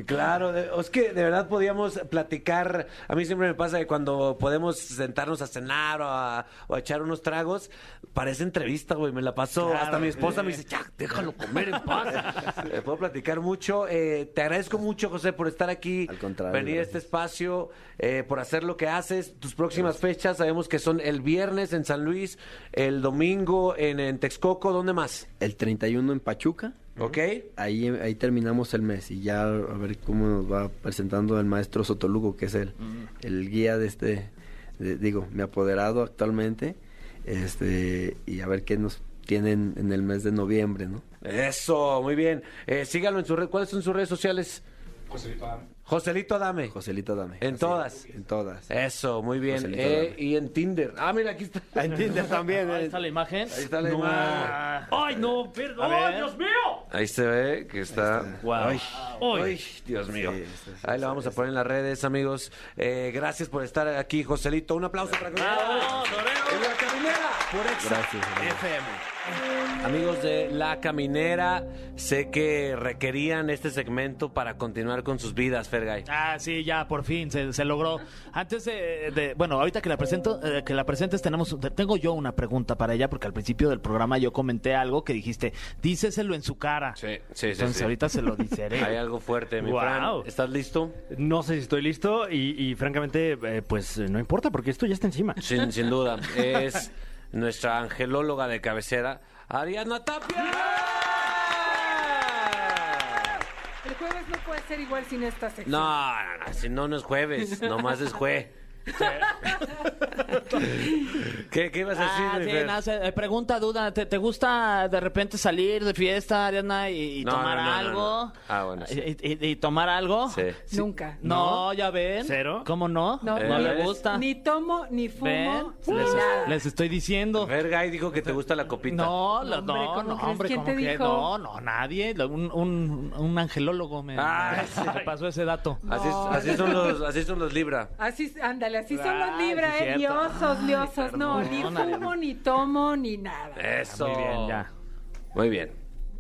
Claro, de- es que de verdad podíamos platicar. A mí siempre me pasa que cuando podemos sentarnos a cenar o a, o a echar unos tragos, parece entrevista, güey. Me la. Claro, hasta mi esposa me dice, ya, déjalo comer en paz. Eh, puedo platicar mucho. Eh, te agradezco mucho, José, por estar aquí. Al contrario, Venir a este espacio, eh, por hacer lo que haces. Tus próximas fechas sabemos que son el viernes en San Luis, el domingo en, en Texcoco. ¿Dónde más? El 31 en Pachuca. ¿Ok? Ahí, ahí terminamos el mes y ya a ver cómo nos va presentando el maestro Sotolugo, que es el, el guía de este, de- digo, mi apoderado actualmente, este, y a ver qué nos tienen en el mes de noviembre, ¿no? Eso, muy bien. Eh, sígalo en su red. ¿Cuáles son sus redes sociales? Joselito Adame. Joselito Dame. En Así todas. En todas. Eso, muy bien. Eh, y en Tinder. Ah, mira, aquí está. En Tinder también. Ahí eh. está la imagen. Ahí está la No. imagen. ¡Ay, no! ¡Perdón! A ver. ¡Dios mío! Ahí se ve que está. Wow. Ay, ay, Dios mío. Sí, sí, sí, Ahí lo vamos a poner en las redes, amigos. Eh, gracias por estar aquí, Joselito. Un aplauso para Joselito. En la caminera por Exa Gracias, amigo. FM. Amigos de La Caminera, sé que requerían este segmento para continuar con sus vidas, Fergay. Ah, sí, ya por fin se, se logró. Antes de, de- bueno, ahorita que la presento, eh, que la presentes tenemos, tengo yo una pregunta para ella porque al principio del programa yo comenté algo que dijiste, díceselo en su cara. Sí, sí, sí, Entonces sí. ahorita se lo diceré. Hay algo fuerte, mi. Fran. ¿Estás listo? No sé si estoy listo y, y francamente, eh, pues no importa porque esto ya está encima. Sin, sin duda. Es nuestra angelóloga de cabecera, Ariadna Tapia. El jueves no puede ser igual sin esta sección. No, no, no, si no, no es jueves, nomás es jue. ¿Qué, ¿Qué ibas a decir, Ah, sí, no, se- eh, pregunta, duda, ¿te, te gusta de repente salir de fiesta, Ariana, y, y No, tomar no, no, no, algo? no. Ah, bueno, sí. ¿Y, y- y tomar algo? Sí. Nunca. No, ya ven. ¿Cero? ¿Cómo no? No, Eh, le gusta. Ni tomo, ni fumo, Les, nada. les estoy diciendo. Fergay dijo que te gusta la copita. No, No, hombre, no, ¿cómo no, crees? hombre, ¿Quién ¿cómo te que? dijo? No, no, nadie. Un, un, un angelólogo me, Ah, me- pasó ese dato. Así, así son los, así son los Libra. Así, ándale, así son los sí, eh, cierto. liosos, liosos. No, ni fumo, ni tomo, ni nada. Eso. Muy bien, ya. Muy bien.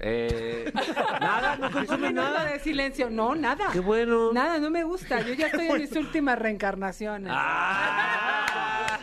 Eh, nada, no consume nada. de silencio. No, nada. Qué bueno. Nada, no me gusta. Yo ya estoy en mis últimas reencarnaciones. Ah,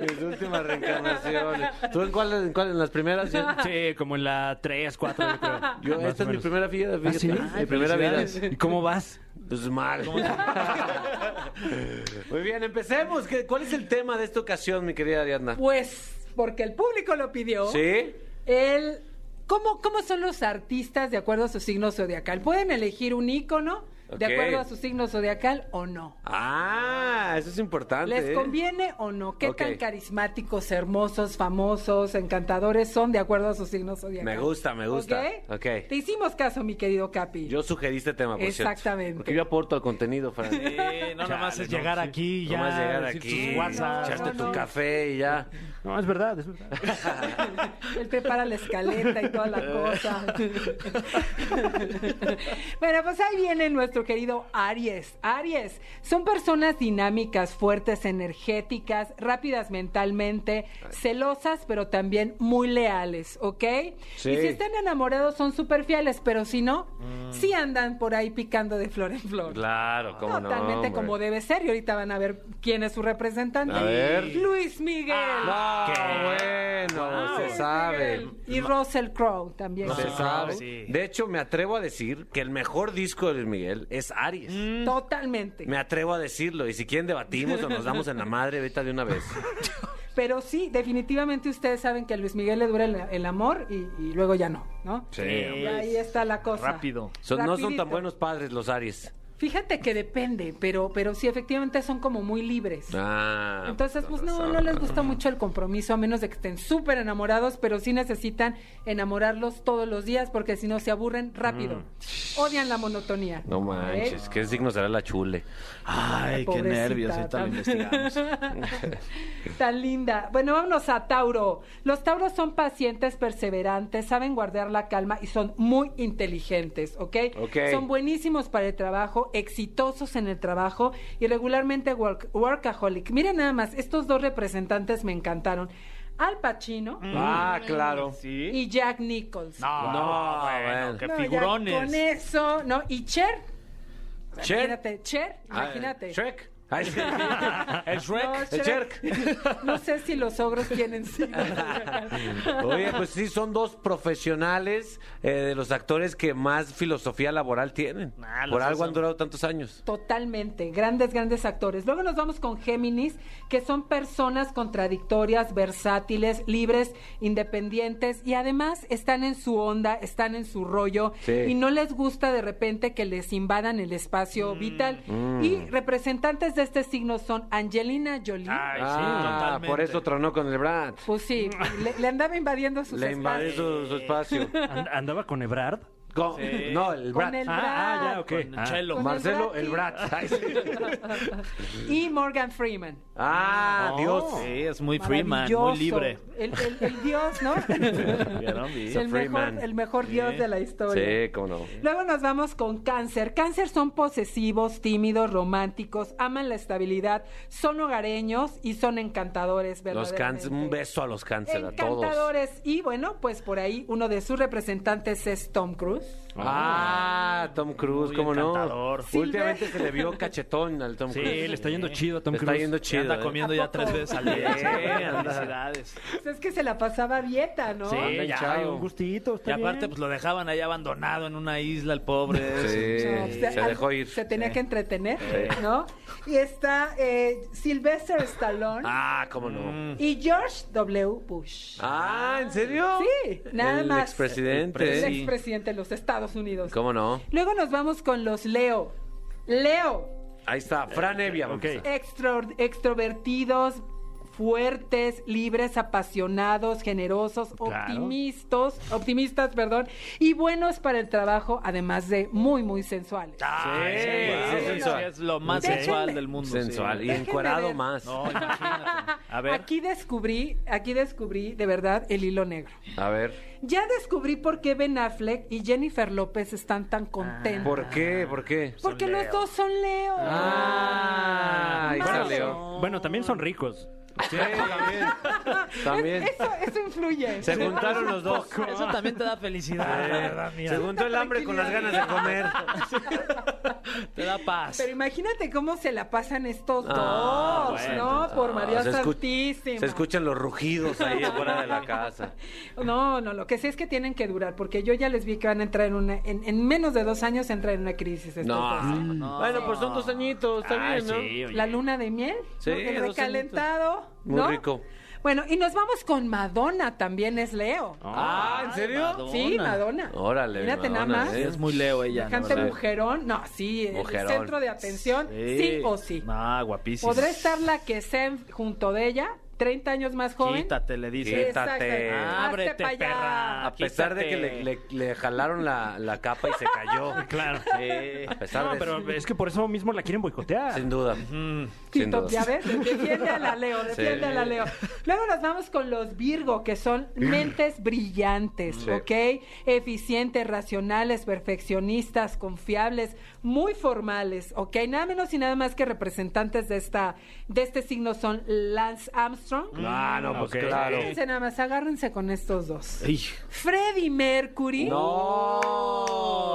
Mis últimas reencarnaciones. ¿Tú en cuál, en cuál? ¿En las primeras? Yo, Sí, como en la 3, 4, yo creo. yo- Más esta o es mi menos. primera vida. fíjate. sí? Mi primera vida. ¿Y cómo vas? Pues mal. Muy bien, empecemos. ¿Qué- ¿Cuál es el tema de esta ocasión, mi querida Ariadna? Pues, porque el público lo pidió. ¿Sí? El, ¿cómo, ¿Cómo son los artistas de acuerdo a su signo zodiacal? Pueden elegir un ícono de acuerdo a su signo zodiacal o no. Ah, eso es importante. ¿Les ¿eh? conviene o no? ¿Qué tan carismáticos, hermosos, famosos, encantadores son de acuerdo a su signo zodiacal? Me gusta, me gusta. ¿Ok? Ok. Te hicimos caso, mi querido Capi. Yo sugerí este tema, por cierto. Exactamente. Porque yo aporto al contenido, Fran. Sí, no nomás es llegar aquí y ya. Nomás llegar aquí, WhatsApp. echaste No, tu no. café y ya. No, es verdad, es verdad. Él prepara la escaleta y toda la cosa. bueno, pues ahí viene nuestro querido Aries. Aries, son personas dinámicas, fuertes, energéticas, rápidas mentalmente, celosas, pero también muy leales, ¿ok? Sí. Y si están enamorados son súper fieles, pero si no, sí andan por ahí picando de flor en flor. Claro, cómo no. Totalmente hombre. como debe ser. Y ahorita van a ver quién es su representante. A ver. Luis Miguel. No, ¿Qué? bueno, se Luis sabe. Miguel. Y Russell Crowe también. Se No, sabe. sí. De hecho, me atrevo a decir que el mejor disco de Luis Miguel es Aries. Totalmente. Me atrevo a decirlo. Y si quieren debatimos o nos damos en la madre ahorita de una vez. Pero sí, definitivamente ustedes saben que a Luis Miguel le dura el, el amor y, y luego ya no, ¿no? Sí, Y ahí está la cosa. Rápido. Son- no son tan buenos padres los Aries. Fíjate que depende, pero, pero sí, efectivamente son como muy libres. Ah, Entonces, pues no, razón. no les gusta mucho el compromiso, a menos de que estén súper enamorados, pero sí necesitan enamorarlos todos los días, porque si no se aburren rápido. Odian la monotonía. Mm. No manches, ¿qué signo será la chule? Ay, qué nervios. Ahorita lo tan- investigamos. Tan linda. Bueno, vámonos a Tauro. Los Tauros son pacientes, perseverantes, saben guardar la calma y son muy inteligentes, ¿ok? Ok. Son buenísimos para el trabajo, exitosos en el trabajo y regularmente work- workaholic. Miren nada más, estos dos representantes me encantaron. Al Pacino Ah, claro. Sí. y Jack Nichols. No, No, bueno, bueno. qué No, ya figurones. con eso, ¿no? Y Cher. Cher. Imagínate, Cher, Ah, imagínate. Shrek. Ay, sí. El Shrek. No, El Shrek. No sé si los ogros tienen. Oye, pues sí, son dos profesionales eh, de los actores que más filosofía laboral tienen. Ah, Por algo han durado tantos años. Totalmente, grandes, grandes actores. Luego nos vamos con Géminis, que son personas contradictorias, versátiles, libres, independientes y además están en su onda, están en su rollo Sí. y no les gusta de repente que les invadan el espacio vital. Y representantes de este signo son Angelina Jolie. Ay, sí, ah, totalmente. por eso tronó con el Brad. Pues sí, le, le andaba invadiendo sus Le invadió su, su espacio. And- ¿Andaba con Ebrard? Con- Sí. No, el Brad. Con el Ah, ah, ya, ok. Con Ah. Chelo. Con Marcelo, el sí. Y Morgan Freeman. Ah, No, Dios. Sí, es muy Freeman, muy libre. El, el- el dios, ¿no? El, mejor, Freeman. el mejor dios de la historia. Sí, cómo no. Luego nos vamos con cáncer. Cáncer son posesivos, tímidos, románticos, aman la estabilidad, son hogareños y son encantadores, Los cáncer, un beso a los cáncer, a todos. Encantadores. Y bueno, pues por ahí uno de sus representantes es Tom Cruise. Yes. Ah, Tom Cruise, Muy cómo no. encantador. Últimamente se le vio cachetón al Tom Sí, Cruise. le está yendo chido a Tom Le Cruise. está yendo chido. anda ¿eh? comiendo ¿A ya tres veces al día. Sí, Sí, felicidades. Pues es que se la pasaba a dieta, ¿no? Sí, Anda ya. Un gustito, Y aparte, bien. pues lo dejaban ahí abandonado en una isla, el pobre. Sí, No, pues, se al- dejó ir. Se tenía que entretener, ¿no? Y está eh, Sylvester Stallone Ah, cómo no. y George W. Bush. Ah, ¿en serio? Sí, nada el más. expresidente. El Sí. expresidente de los Estados Unidos. ¿Cómo no? Luego nos vamos con los Leo. Leo, Ahí está, Fran Evia. Ok. extro- extrovertidos, fuertes, libres, apasionados, generosos, Claro. optimistas, optimistas, perdón, y buenos para el trabajo, además de muy, muy sensuales. Ay, Sí, sí, sí, sí, sensual. es lo más Déjenme- sensual del mundo. sí. Sensual y ver. más. No, imagínate. A ver. Aquí descubrí, aquí descubrí de verdad el hilo negro. A ver. Ya descubrí por qué Ben Affleck y Jennifer López están tan contentos. ¿Por qué? ¿Por qué? Porque los dos son Leo. Ah, ahí Más. salió. Bueno, también son ricos. Sí, también. También. Eso, eso influye. Se juntaron los dos. Eso también te da felicidad, la verdad, mira. Se juntó el hambre con las ganas de comer. Te da paz. Pero imagínate cómo se la pasan estos Ah, dos, bueno, ¿no? Por María se escu- Santísima. Se escuchan los rugidos ahí afuera de la casa. No, no, lo que sí es que tienen que durar, porque yo ya les vi que van a entrar en una, en, en menos de dos años entran en una crisis. estos No. No. Bueno, pues son dos añitos, está bien, ¿no? sí, oye. La luna de miel, Sí, ¿no? el recalentado, Muy ¿no? rico. Bueno, y nos vamos con Madonna, también es Leo. Ah, ¿en serio? Madonna. Sí, Madonna. Órale, nada Madonna, más. ¿eh? Es muy Leo ella. Cante ¿no? mujerón. No, sí, Mujerón. el centro de atención, sí, o sí. Ah, guapísimo. ¿Podrá estar la que sea junto de ella, 30 años más joven? Quítate, le dice. Quítate. Ábrete, perra. A pesar de que le, le- le jalaron la, la capa y se cayó. Claro. A pesar No, de pero eso. es que por eso mismo la quieren boicotear. Sin duda. Sí, Sin to- duda. ya ves, defiende a la Leo, defiende Sí. a la Leo. Luego nos vamos con los Virgo, que son mentes brillantes, Sí. ¿ok? Eficientes, racionales, perfeccionistas, confiables, muy formales, ¿ok? Nada menos y nada más que representantes de esta de este signo son Lance Armstrong. Ah, no, pues Ok. claro. Fíjense nada más, agárrense con estos dos. Ay. Freddie Mercury No.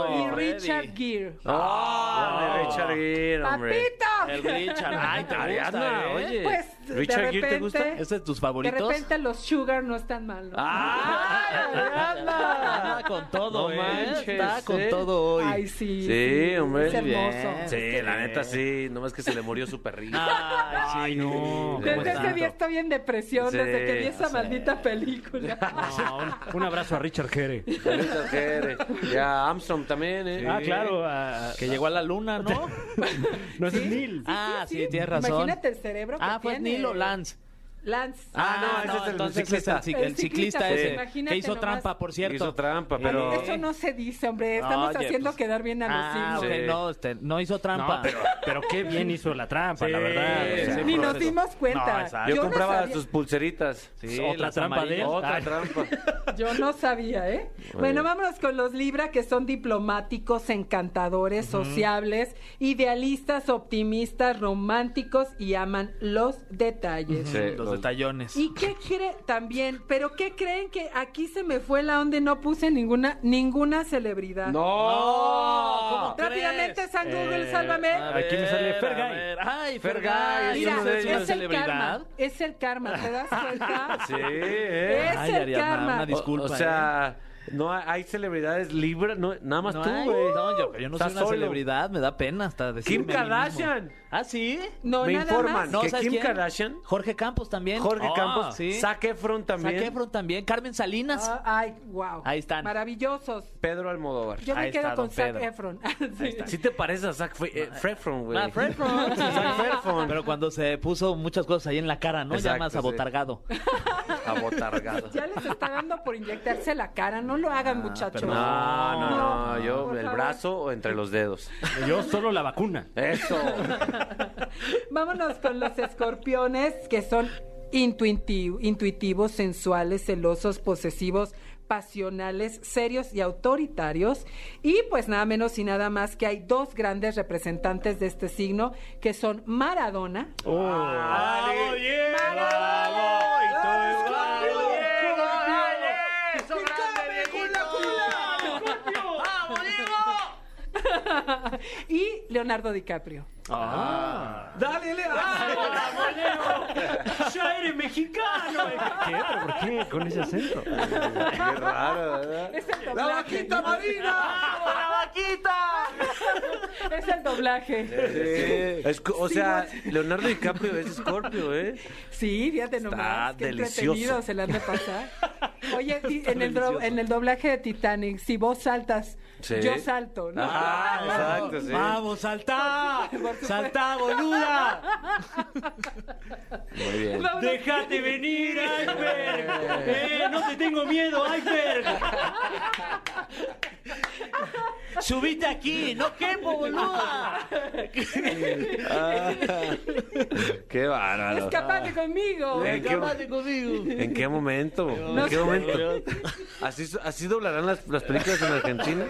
y Freddy. Richard Gere. Ah, de Richard Gere, hombre. ¡Papito! El Richard. Ay, te Ariadna, gusta, ¿eh? oye. Pues, de ¿Richard Gere te repente- gusta? ¿Es de tus De favoritos? repente los Sugar no están mal, ¿no? ¡Ah! Ariadna! con todo, No ¿eh? manches, Está con ¿eh? todo hoy. Ay, sí. Sí, hombre. Es hermoso. bien. Sí, la neta sí. Nomás que se le murió su perrito. Ay, sí. no. ¿Cómo Desde está? ese día estoy en depresión, Sí, desde que vi esa sí. maldita película. No, un, un abrazo a Richard Gere. Richard Gere. Ya Armstrong también, ¿eh? Ah, claro. a- Que llegó a la luna, ¿no? no es Neil. Ah, sí, tienes razón. Imagínate el cerebro que Ah, fue tiene. Nilo Lance. Lance. Ah, no, ese es el entonces ciclista. es el, cic- El el ciclista ciclista, ese. Que hizo nomás. trampa, por cierto. Hizo trampa, pero... Eso no se dice, hombre. Estamos Oye, haciendo pues- quedar bien a los Ah, no, este, no hizo trampa. No, pero, pero qué bien hizo la trampa, Sí, la verdad. sí, O sea, Ni nos dimos cuenta. No. Yo, no compraba sabía- sus pulseritas. Sí, Otra trampa de amarillas. él. Otra Ay. trampa. Yo no sabía, ¿eh? Bueno, vámonos con los Libra, que son diplomáticos, encantadores, sociables, idealistas, optimistas, románticos y aman los detalles. Sí, Los los- detallones. ¿Y qué cree también? ¿Pero qué creen que aquí se me fue la onda y no puse ninguna ninguna celebridad? ¡No! ¿Cómo Rápidamente, crees? San Google, Eh, sálvame. a Aquí me sale ver, Fergay. a ver. Ay, Fergay, Mira, ¿Es una el celebridad? karma. Es el karma, ¿te das cuenta? Sí, ¿eh? Es Ay, el Ariadna, karma. una O- disculpa. O, sea, no hay, hay celebridades libres, no, nada más No tú, hay. güey. No, yo, yo no soy una solo. celebridad, me da pena hasta decirme Kim. Kardashian. ¿Ah, sí? No, Me nada informan más. No, que ¿sabes Kim quién? Kardashian, Jorge Campos también. Jorge Ah, Campos, sí. Zac Efron también, Zac Efron también. Carmen Salinas. Ah, ay, wow. Ahí están. Maravillosos. Pedro Almodóvar. Yo me Ahí quedo está, con Zac. Efron. Sí. ¿Sí te pareces a Zac Fe- eh, Efron, güey? Ah, Fred Efron. Zac Efron. Pero cuando se puso muchas cosas ahí en la cara, ¿no? ya Exacto, más sí. abotargado. Abotargado. Ya les está dando por inyectarse la cara. No lo hagan, muchachos. pero No, no, no, No, yo por el favor. brazo o entre los dedos. Yo solo la vacuna. Eso. Vámonos con los escorpiones que son intuiti- intuitivos, sensuales, celosos, posesivos, pasionales, serios y autoritarios. Y pues nada menos y nada más que hay dos grandes representantes de este signo que son Maradona. y Leonardo DiCaprio. Dale, Leo. ¡Ya eres mexicano! ¿Qué? ¿Pero por qué con ese acento? Qué raro, ¿verdad? Es el doblaje. Es el doblaje. Es co- o sea, Leonardo DiCaprio es Scorpio, ¿eh? Sí, fíjate nomás. Qué delicioso. entretenido se le han de pasar. Oye, y en, el do- en el doblaje de Titanic, si vos saltas, Sí. yo salto, ¿no? Ah, exacto, sí. ¡Vamos, saltá! ¡Saltá, boluda! Muy bien. ¡Déjate venir, iceberg! ¡Eh, no te tengo miedo, iceberg! ¡Subite aquí! ¡No quepo, boluda! Qué bárbaro. Escapate conmigo. ¿En qué, ¡Escapate conmigo! ¿En qué momento? ¿En qué momento? ¿Así, así doblarán las, las películas en Argentina?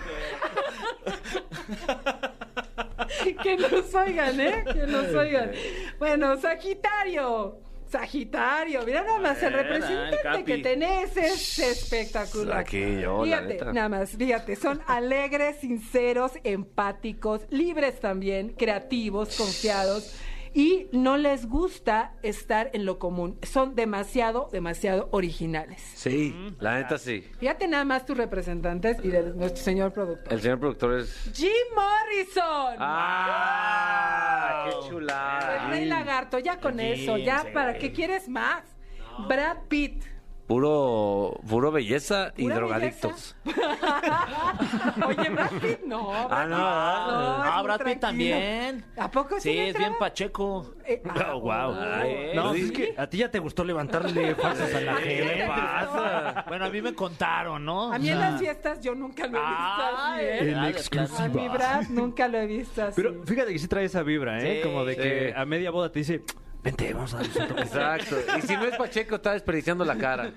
que nos oigan, ¿eh? Que nos oigan. Bueno, Sagitario. Sagitario, mira nada más, el representante que tenés es espectacular. Aquí yo, Fíjate, nada más, fíjate, son alegres, sinceros, empáticos, libres también, creativos, confiados y no les gusta estar en lo común. Son demasiado, demasiado originales. Sí, la neta sí. Fíjate nada más tus representantes y de nuestro señor productor. El señor productor es... Jim Morrison. ¡Ah! ¡Qué El chulada! Rey Lagarto, ya con Jim, eso, ya sí. para qué quieres más. Brad Pitt. Puro, puro belleza y drogadictos. belleza. Oye, Brad Pitt no. Brad Ah, no, ah. es Ah, Brad Pitt también. ¿A poco sí? Sí, es bien pacheco. Eh, ah, Oh, wow. Ay, no, ¿sí? es que a ti ya te gustó levantarle falsas a la gente. ¿Qué pasa? Bueno, a mí me contaron, ¿no? A mí en las fiestas yo nunca lo he visto así, ¿eh? En exclusiva. A mi Brad nunca lo he visto así. Pero fíjate que sí trae esa vibra, ¿eh? Sí, Como de sí. que a media boda te dice, vente, vamos a darles un toque". Exacto. Y si no es Pacheco, está desperdiciando la cara.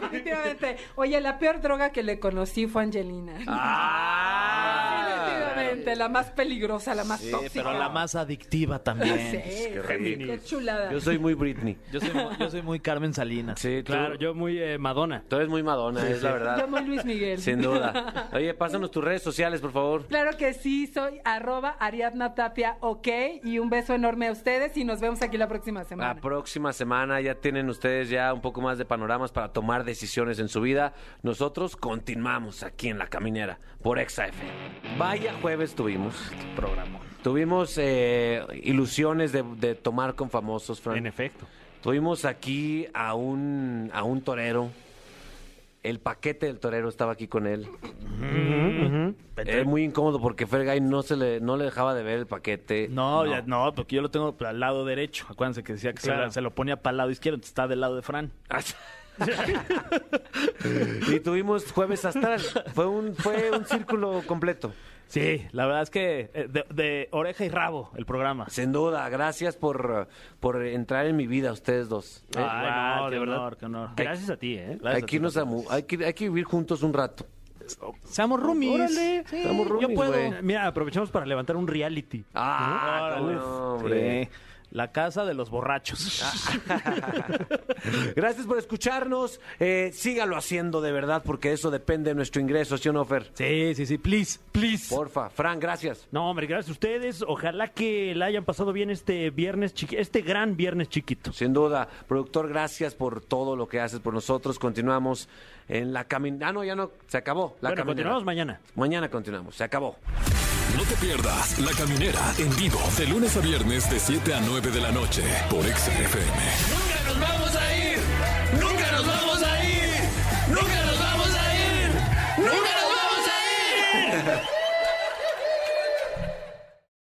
Definitivamente. Oye, la peor droga que le conocí fue Angelina. ¡Ah! La más peligrosa, la más Sí, tóxica. pero la más adictiva Sí, también. Qué rico. qué chulada. Yo soy muy Britney. Yo soy, yo soy muy Carmen Salinas. Sí, tú- Claro, yo muy eh, Madonna. Tú eres muy Madonna, es la verdad. Yo muy Luis Miguel. Sin duda. Oye, pásanos tus redes sociales, por favor. Claro que sí, soy arroba Ariadna Tapia, ok. Y un beso enorme a ustedes y nos vemos aquí la próxima semana. La próxima semana ya tienen ustedes ya un poco más de panoramas para tomar decisiones en su vida. Nosotros continuamos aquí en La Caminera por XAF. Vaya jueves tuvimos. Programa. Tuvimos eh, ilusiones de, de tomar con famosos, Fran. En efecto. Tuvimos aquí a un, a un torero. El paquete del torero estaba aquí con él. Es muy incómodo porque Fergay no se le, no le dejaba de ver el paquete. No, ya- no, porque yo lo tengo al lado derecho. Acuérdense que decía que se Claro. lo- se, lo ponía para el lado izquierdo, está del lado de Fran. y tuvimos jueves astral. Fue un, fue un círculo completo. Sí, la verdad es que eh, de, de oreja y rabo el programa. Sin duda, gracias por, por entrar en mi vida, ustedes dos. ¿eh? Ay, no, de qué verdad. honor, qué honor. Gracias a ti, ¿eh? Gracias hay, a ti, mu- hay, que, hay que vivir juntos un rato. Seamos roomies. Órale. Sí, yo puedo. Mira, aprovechamos para levantar un reality. Ah, Órale. no, hombre. Sí. La casa de los borrachos. Gracias por escucharnos. Eh, sígalo haciendo de verdad, porque eso depende de nuestro ingreso, ¿sí o no, Fer? Sí, sí, sí. Please, please. Porfa. Fran, gracias. No, hombre, gracias a ustedes. Ojalá que la hayan pasado bien este viernes chiqui- este gran viernes chiquito. Sin duda. Productor, gracias por todo lo que haces por nosotros. Continuamos en la caminera. Ah, no, ya no. Se acabó. La bueno, caminera. continuamos mañana. Mañana continuamos. Se acabó. No te pierdas La Caminera en vivo de lunes a viernes de 7 a 9 de la noche por XFM.